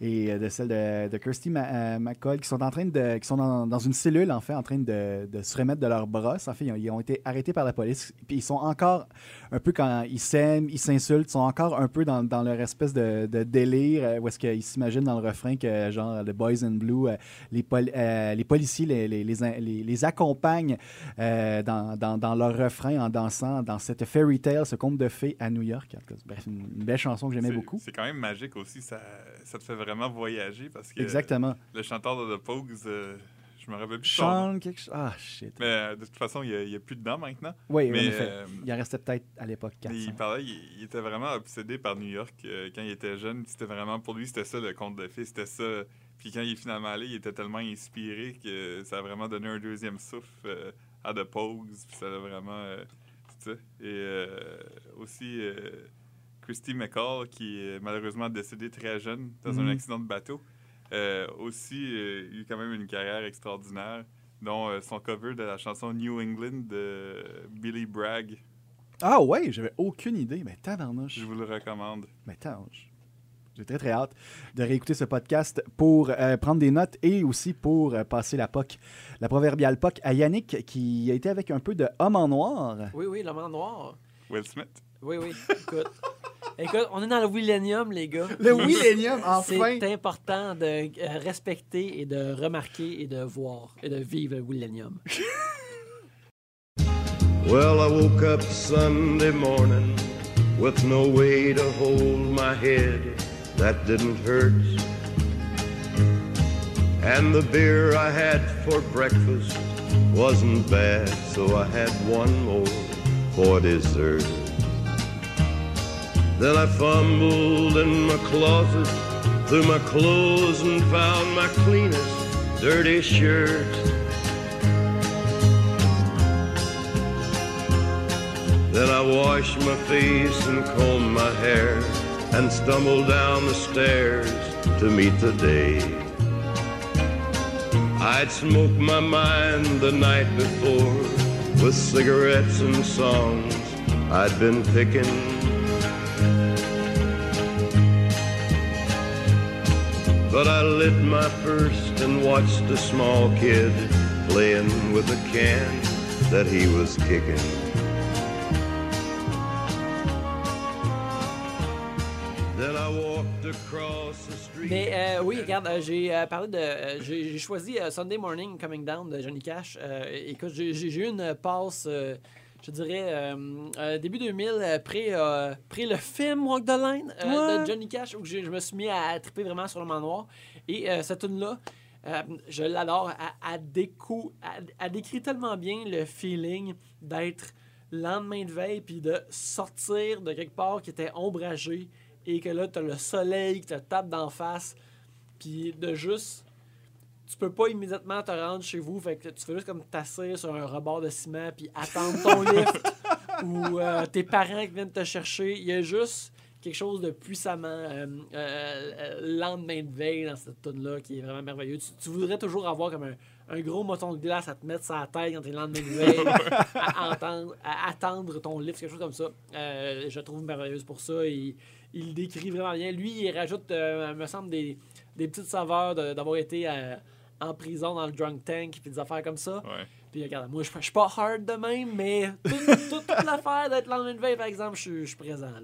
et euh, de celle de, de Kirsty Ma- euh, McCall qui sont en train de, qui sont dans, dans une cellule en fait, en train de, de se remettre de leur brosse. En fait, ils ont, ils ont été arrêtés par la police. Puis ils sont encore un peu quand ils s'aiment, ils s'insultent, ils sont encore un peu dans, dans leur espèce de, de délire euh, où est-ce qu'ils s'imaginent dans le refrain que genre The Boys in Blue, les, poli- euh, les policiers les, les, les, les- les accompagnent euh, dans, dans, dans leur refrain en dansant dans cette fairy tale, ce conte de fées à New York. Bref, une, une belle chanson que j'aimais beaucoup. C'est quand même magique aussi. Ça, ça te fait vraiment voyagé parce que Exactement. le chanteur de The Pogues, euh, je me rappelle plus. Sean, quelque chose. Ah, shit. Mais euh, de toute façon, il n'y a, plus dedans maintenant. Oui, mais, en effet. euh, Il en restait peut-être à l'époque 400. il parlait, il, il était vraiment obsédé par New York euh, quand il était jeune. C'était vraiment, pour lui, c'était ça le conte de fées, c'était ça. Puis quand il est finalement allé, il était tellement inspiré que ça a vraiment donné un deuxième souffle euh, à The Pogues. Puis ça a vraiment. Et aussi Christy McCall, qui est malheureusement décédée très jeune dans un Mhm. accident de bateau. Euh, aussi, euh, eu quand même une carrière extraordinaire, dont euh, son cover de la chanson New England de Billy Bragg. Ah ouais, j'avais aucune idée. Mais tabarnouche. Je vous le recommande. Mais j- j'ai très très hâte de réécouter ce podcast pour euh, prendre des notes et aussi pour euh, passer la POC, la proverbiale POC à Yannick qui a été avec un peu de homme en noir. Oui, oui, l'homme en noir. Will Smith. Oui, oui. Écoute. Écoute, on est dans le Millennium, les gars. Le Millennium, enfin! C'est important de euh, respecter et de remarquer et de voir et de vivre le Millennium. Well, I woke up Sunday morning with no way to hold my head. That didn't hurt. And the beer I had for breakfast wasn't bad, so I had one more for dessert. Then I fumbled in my closet through my clothes and found my cleanest dirty shirt. Then I washed my face and combed my hair and stumbled down the stairs to meet the day. I'd smoked my mind the night before with cigarettes and songs I'd been picking. But I lit my first and watched a small kid playing with a can that he was kicking. Then I walked across the street. Mais euh, oui, regarde, euh, j'ai euh, parlé de. euh, j'ai j'ai choisi euh, Sunday Morning Coming Down de Johnny Cash. Euh, écoute, j'ai eu une passe, je dirais, euh, euh, début 2000, euh, près, euh, le film Walk the Line Ouais. de Johnny Cash, où je me suis mis à, triper vraiment sur le manoir. Et cette tune-là, je l'adore. Elle, elle décou- elle- elle décrit tellement bien le feeling d'être lendemain de veille puis de sortir de quelque part qui était ombragé et que là, tu as le soleil qui te tape d'en face puis de juste. Tu peux pas immédiatement te rendre chez vous, fait que tu fais juste comme t'asseoir sur un rebord de ciment puis attendre ton lift ou euh, tes parents qui viennent te chercher. Il y a juste quelque chose de puissamment euh, euh, lendemain de veille dans cette tune là qui est vraiment merveilleux. Tu, tu voudrais toujours avoir comme un, un gros moton de glace à te mettre sur la tête quand t'es le lendemain de veille, à, entendre, à attendre ton lift, quelque chose comme ça. Je trouve merveilleuse pour ça. Il, il décrit vraiment bien. Lui, il rajoute, me semble, des, des petites saveurs d'avoir été euh, en prison dans le drunk tank puis des affaires comme ça. Puis regarde, moi, je suis pas hard de même, mais toute, toute, toute l'affaire d'être le lendemain de veille, par exemple, je suis- présent. Là.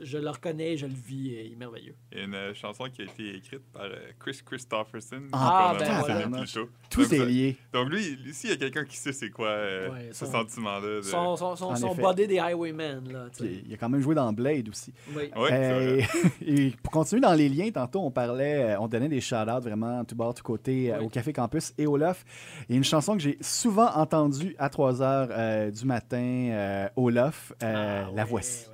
Je, je le reconnais, je le vis, et il est merveilleux. Il y a une euh, chanson qui a été écrite par euh, Chris Christopherson. Ah, qu'on a ben voilà. Tout Donc, est ça- lié. Donc lui, lui s'il y a quelqu'un qui sait c'est quoi euh, Ouais, ce sentiment-là. de- Son, son, body des Highwaymen, là, il a quand même joué dans Blade aussi. Oui. Ouais, Euh, et pour continuer dans les liens, tantôt on parlait, euh, on donnait des shout-outs vraiment tout bord, tout côté euh, Oui. au Café Campus et au y a une chanson que j'ai souvent entendue à 3 h du matin euh, au Loft. Euh, Ah, la ouais, voici. ouais.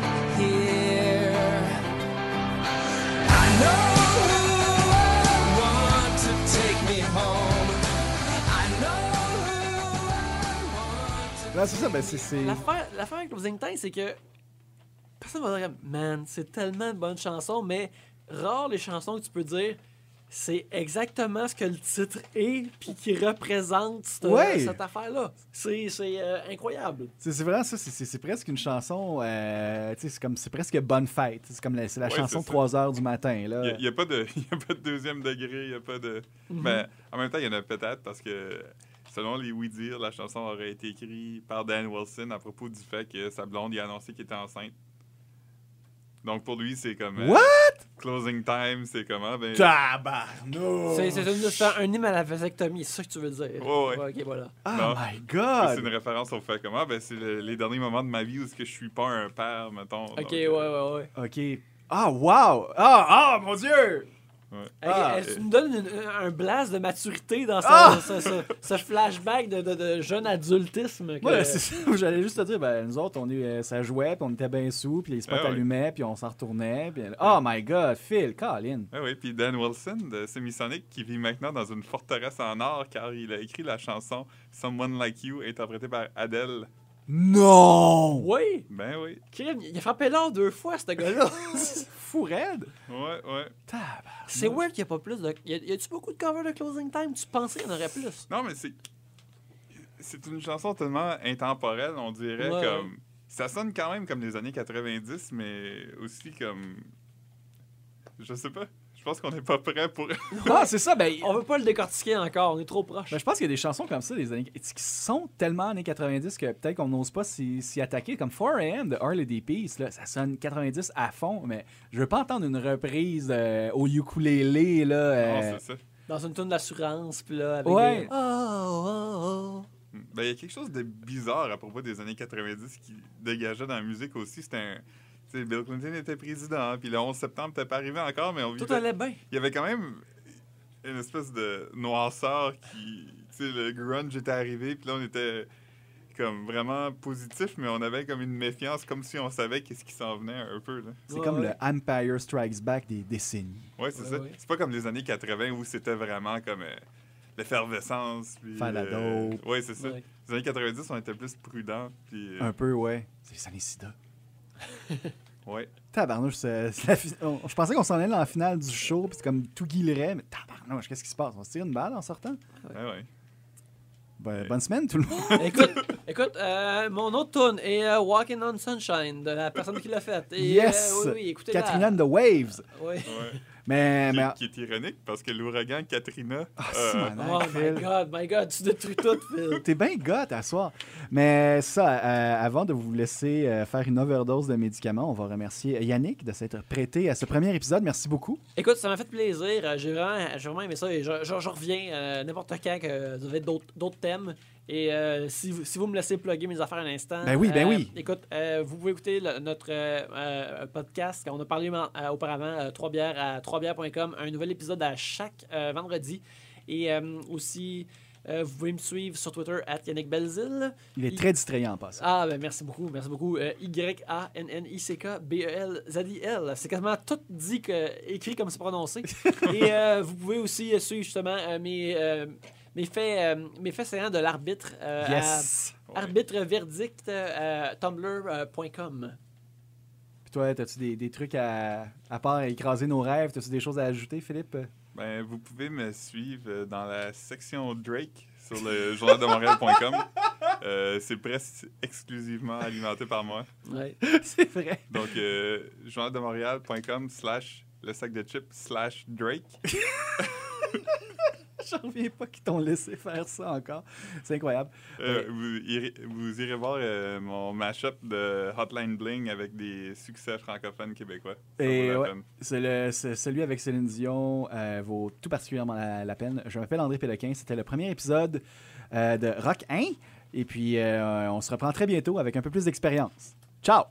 Ouais, c'est ça, ben c'est. c'est- L'affaire l'affaire avec Closing Time, c'est que personne va dire, man, c'est tellement de bonnes chansons, mais rare les chansons que tu peux dire, c'est exactement ce que le titre est, puis qui représente cette, Ouais. cette affaire-là. C'est c'est, euh, incroyable. C'est vraiment ça, c'est- presque une chanson, euh, c'est comme c'est presque bonne fête. C'est comme la, c'est la Ouais, chanson c'est ça. 3 heures du matin là. Il n'y a, pas de y a pas de deuxième degré, il n'y a pas de. Mhm. Mais en même temps, il y en a peut-être parce que, selon les oui-dire, la chanson aurait été écrite par Dan Wilson à propos du fait que sa blonde y a annoncé qu'il était enceinte. Donc pour lui, c'est comme. euh, What? Closing time, c'est comment? Ben, Tabarnouche! C'est c'est une- c'est un hymne à la vasectomie, c'est ça que tu veux dire. Ouais, ouais. ok, voilà. Oh Non. my C'est god! une référence au fait comment? Ben, c'est le- les derniers moments de ma vie où est-ce que je suis pas un père, mettons. Ok, Donc, ouais, euh, ouais, ouais. Ok. Ah, wow! Ah, ah, mon dieu! Ouais. Ah. elle- tu me donnes une- un blast de maturité dans ce, Ah! ce- ce- ce flashback de, de- de jeune adultisme. que- Ouais, c'est ça. J'allais juste te dire, ben, nous autres, on est, euh, ça jouait, puis on était bien sous, puis les spots Ah ouais. allumaient, puis on s'en retournait. Puis... Oh my god, Phil, Colin. Ah oui, puis Dan Wilson de Semisonic qui vit maintenant dans une forteresse en or car il a écrit la chanson Someone Like You interprétée par Adele. Non! Oui! Ben oui. Crime, il a frappé l'or deux fois, ce gars-là. Fou raide! Ouais, ouais. C'est weird qu'il n'y a pas plus de. Y a- y a-tu beaucoup de covers de Closing Time? Tu pensais qu'il y en aurait plus? Non, mais c'est. C'est une chanson tellement intemporelle, on dirait, Ouais, comme. Ça sonne quand même comme les années 90, mais aussi comme. Je sais pas. Je pense qu'on n'est pas prêt pour. Ah, c'est ça, ben. On veut pas le décortiquer encore, on est trop proche. ben, je pense qu'il y a des chansons comme ça des années, qui sont tellement années 90 que peut-être qu'on n'ose pas s'y attaquer. Comme 4AM de Harley D. Peace, là, ça sonne 90 à fond, mais je veux pas entendre une reprise euh, au ukulélé. Là, euh, Non, c'est ça. Dans une tonne d'assurance, puis là, avec Ouais. des- Oh, oh, oh. Ben, il y a quelque chose de bizarre à propos des années 90 qui dégageait dans la musique aussi. C'était un. Bill Clinton était président, puis le 11 septembre n'était pas arrivé encore, mais on Tout vivait- allait bien. Il y avait quand même une espèce de noirceur qui. Tu sais, le grunge était arrivé, puis là, on était comme vraiment positif, mais on avait comme une méfiance, comme si on savait qu'est-ce qui s'en venait un peu. Là. c'est Ouais, comme ouais. le Empire Strikes Back des décennies. Ouais, c'est Ouais, ça. ouais. C'est pas comme les années 80 où c'était vraiment comme euh, l'effervescence. puis, Faire la euh, dope. Ouais, c'est ça. Ouais. Les années 90, on était plus prudents. Puis, euh, Un peu, ouais. C'est les années sida. Ouais. Tabarnouche, c'est- c'est la fi- on- je pensais qu'on s'en allait dans la finale du show, puis c'est comme tout guillerait, mais tabarnouche, qu'est-ce qui se passe? On se tire une balle en sortant? Ouais, ouais. Ben, bonne semaine, tout le monde. écoute, écoute euh, mon autre tune est euh, Walking on Sunshine de la personne qui l'a faite. Et, Yes! euh, oui, and the Waves. Oui. ouais. Mais, Qui, mais... qui est ironique parce que l'ouragan Katrina. Ah, euh, Oh my god, my god, tu détruis tout, Phil. T'es bien goth à soir. Mais ça, euh, avant de vous laisser euh, faire une overdose de médicaments, on va remercier Yannick de s'être prêté à ce premier épisode. Merci beaucoup. Écoute, ça m'a fait plaisir. Euh, J'ai vraiment, aimé ça et je, je- je reviens euh, n'importe quand que vous avez d'autres thèmes. Et euh, si, vous, si vous me laissez plugger mes affaires un instant. Ben oui, ben euh, oui. Écoute, euh, vous pouvez écouter le- notre podcast. On a parlé auparavant, 3 bières à 3bières.com. Un nouvel épisode à chaque vendredi. Et aussi, euh, vous pouvez me suivre sur Twitter, at Yannick Belzil. Il est très distrayant en passant. Ah, ben merci beaucoup, merci beaucoup. Euh, Y-A-N-N-I-C-K-B-E-L-Z-I-L. C'est quasiment tout dit, que, écrit comme c'est prononcé. Et euh, vous pouvez aussi suivre justement mes, mes, faits, euh, faits saillants de l'arbitre euh, yes! à arbitreverdict euh, tumblr.com. Puis toi, as-tu des, des trucs à, à part écraser nos rêves? As-tu des choses à ajouter, Philippe? Ben, vous pouvez me suivre dans la section Drake sur le journaldemontréal.com. Euh, c'est presque exclusivement alimenté par moi. Ouais. C'est vrai. Donc, euh, journaldemontréal.com slash le sac de chips slash Drake. J'en reviens pas qu'ils t'ont laissé faire ça encore. C'est incroyable. Euh, vous, irez, vous irez voir euh, mon mashup de Hotline Bling avec des succès francophones québécois. Et ouais, c'est celui avec Céline Dion euh, vaut tout particulièrement la, la peine. Je m'appelle André Péloquin. C'était le premier épisode euh, de Rock 1. Et puis, on se reprend très bientôt avec un peu plus d'expérience. Ciao!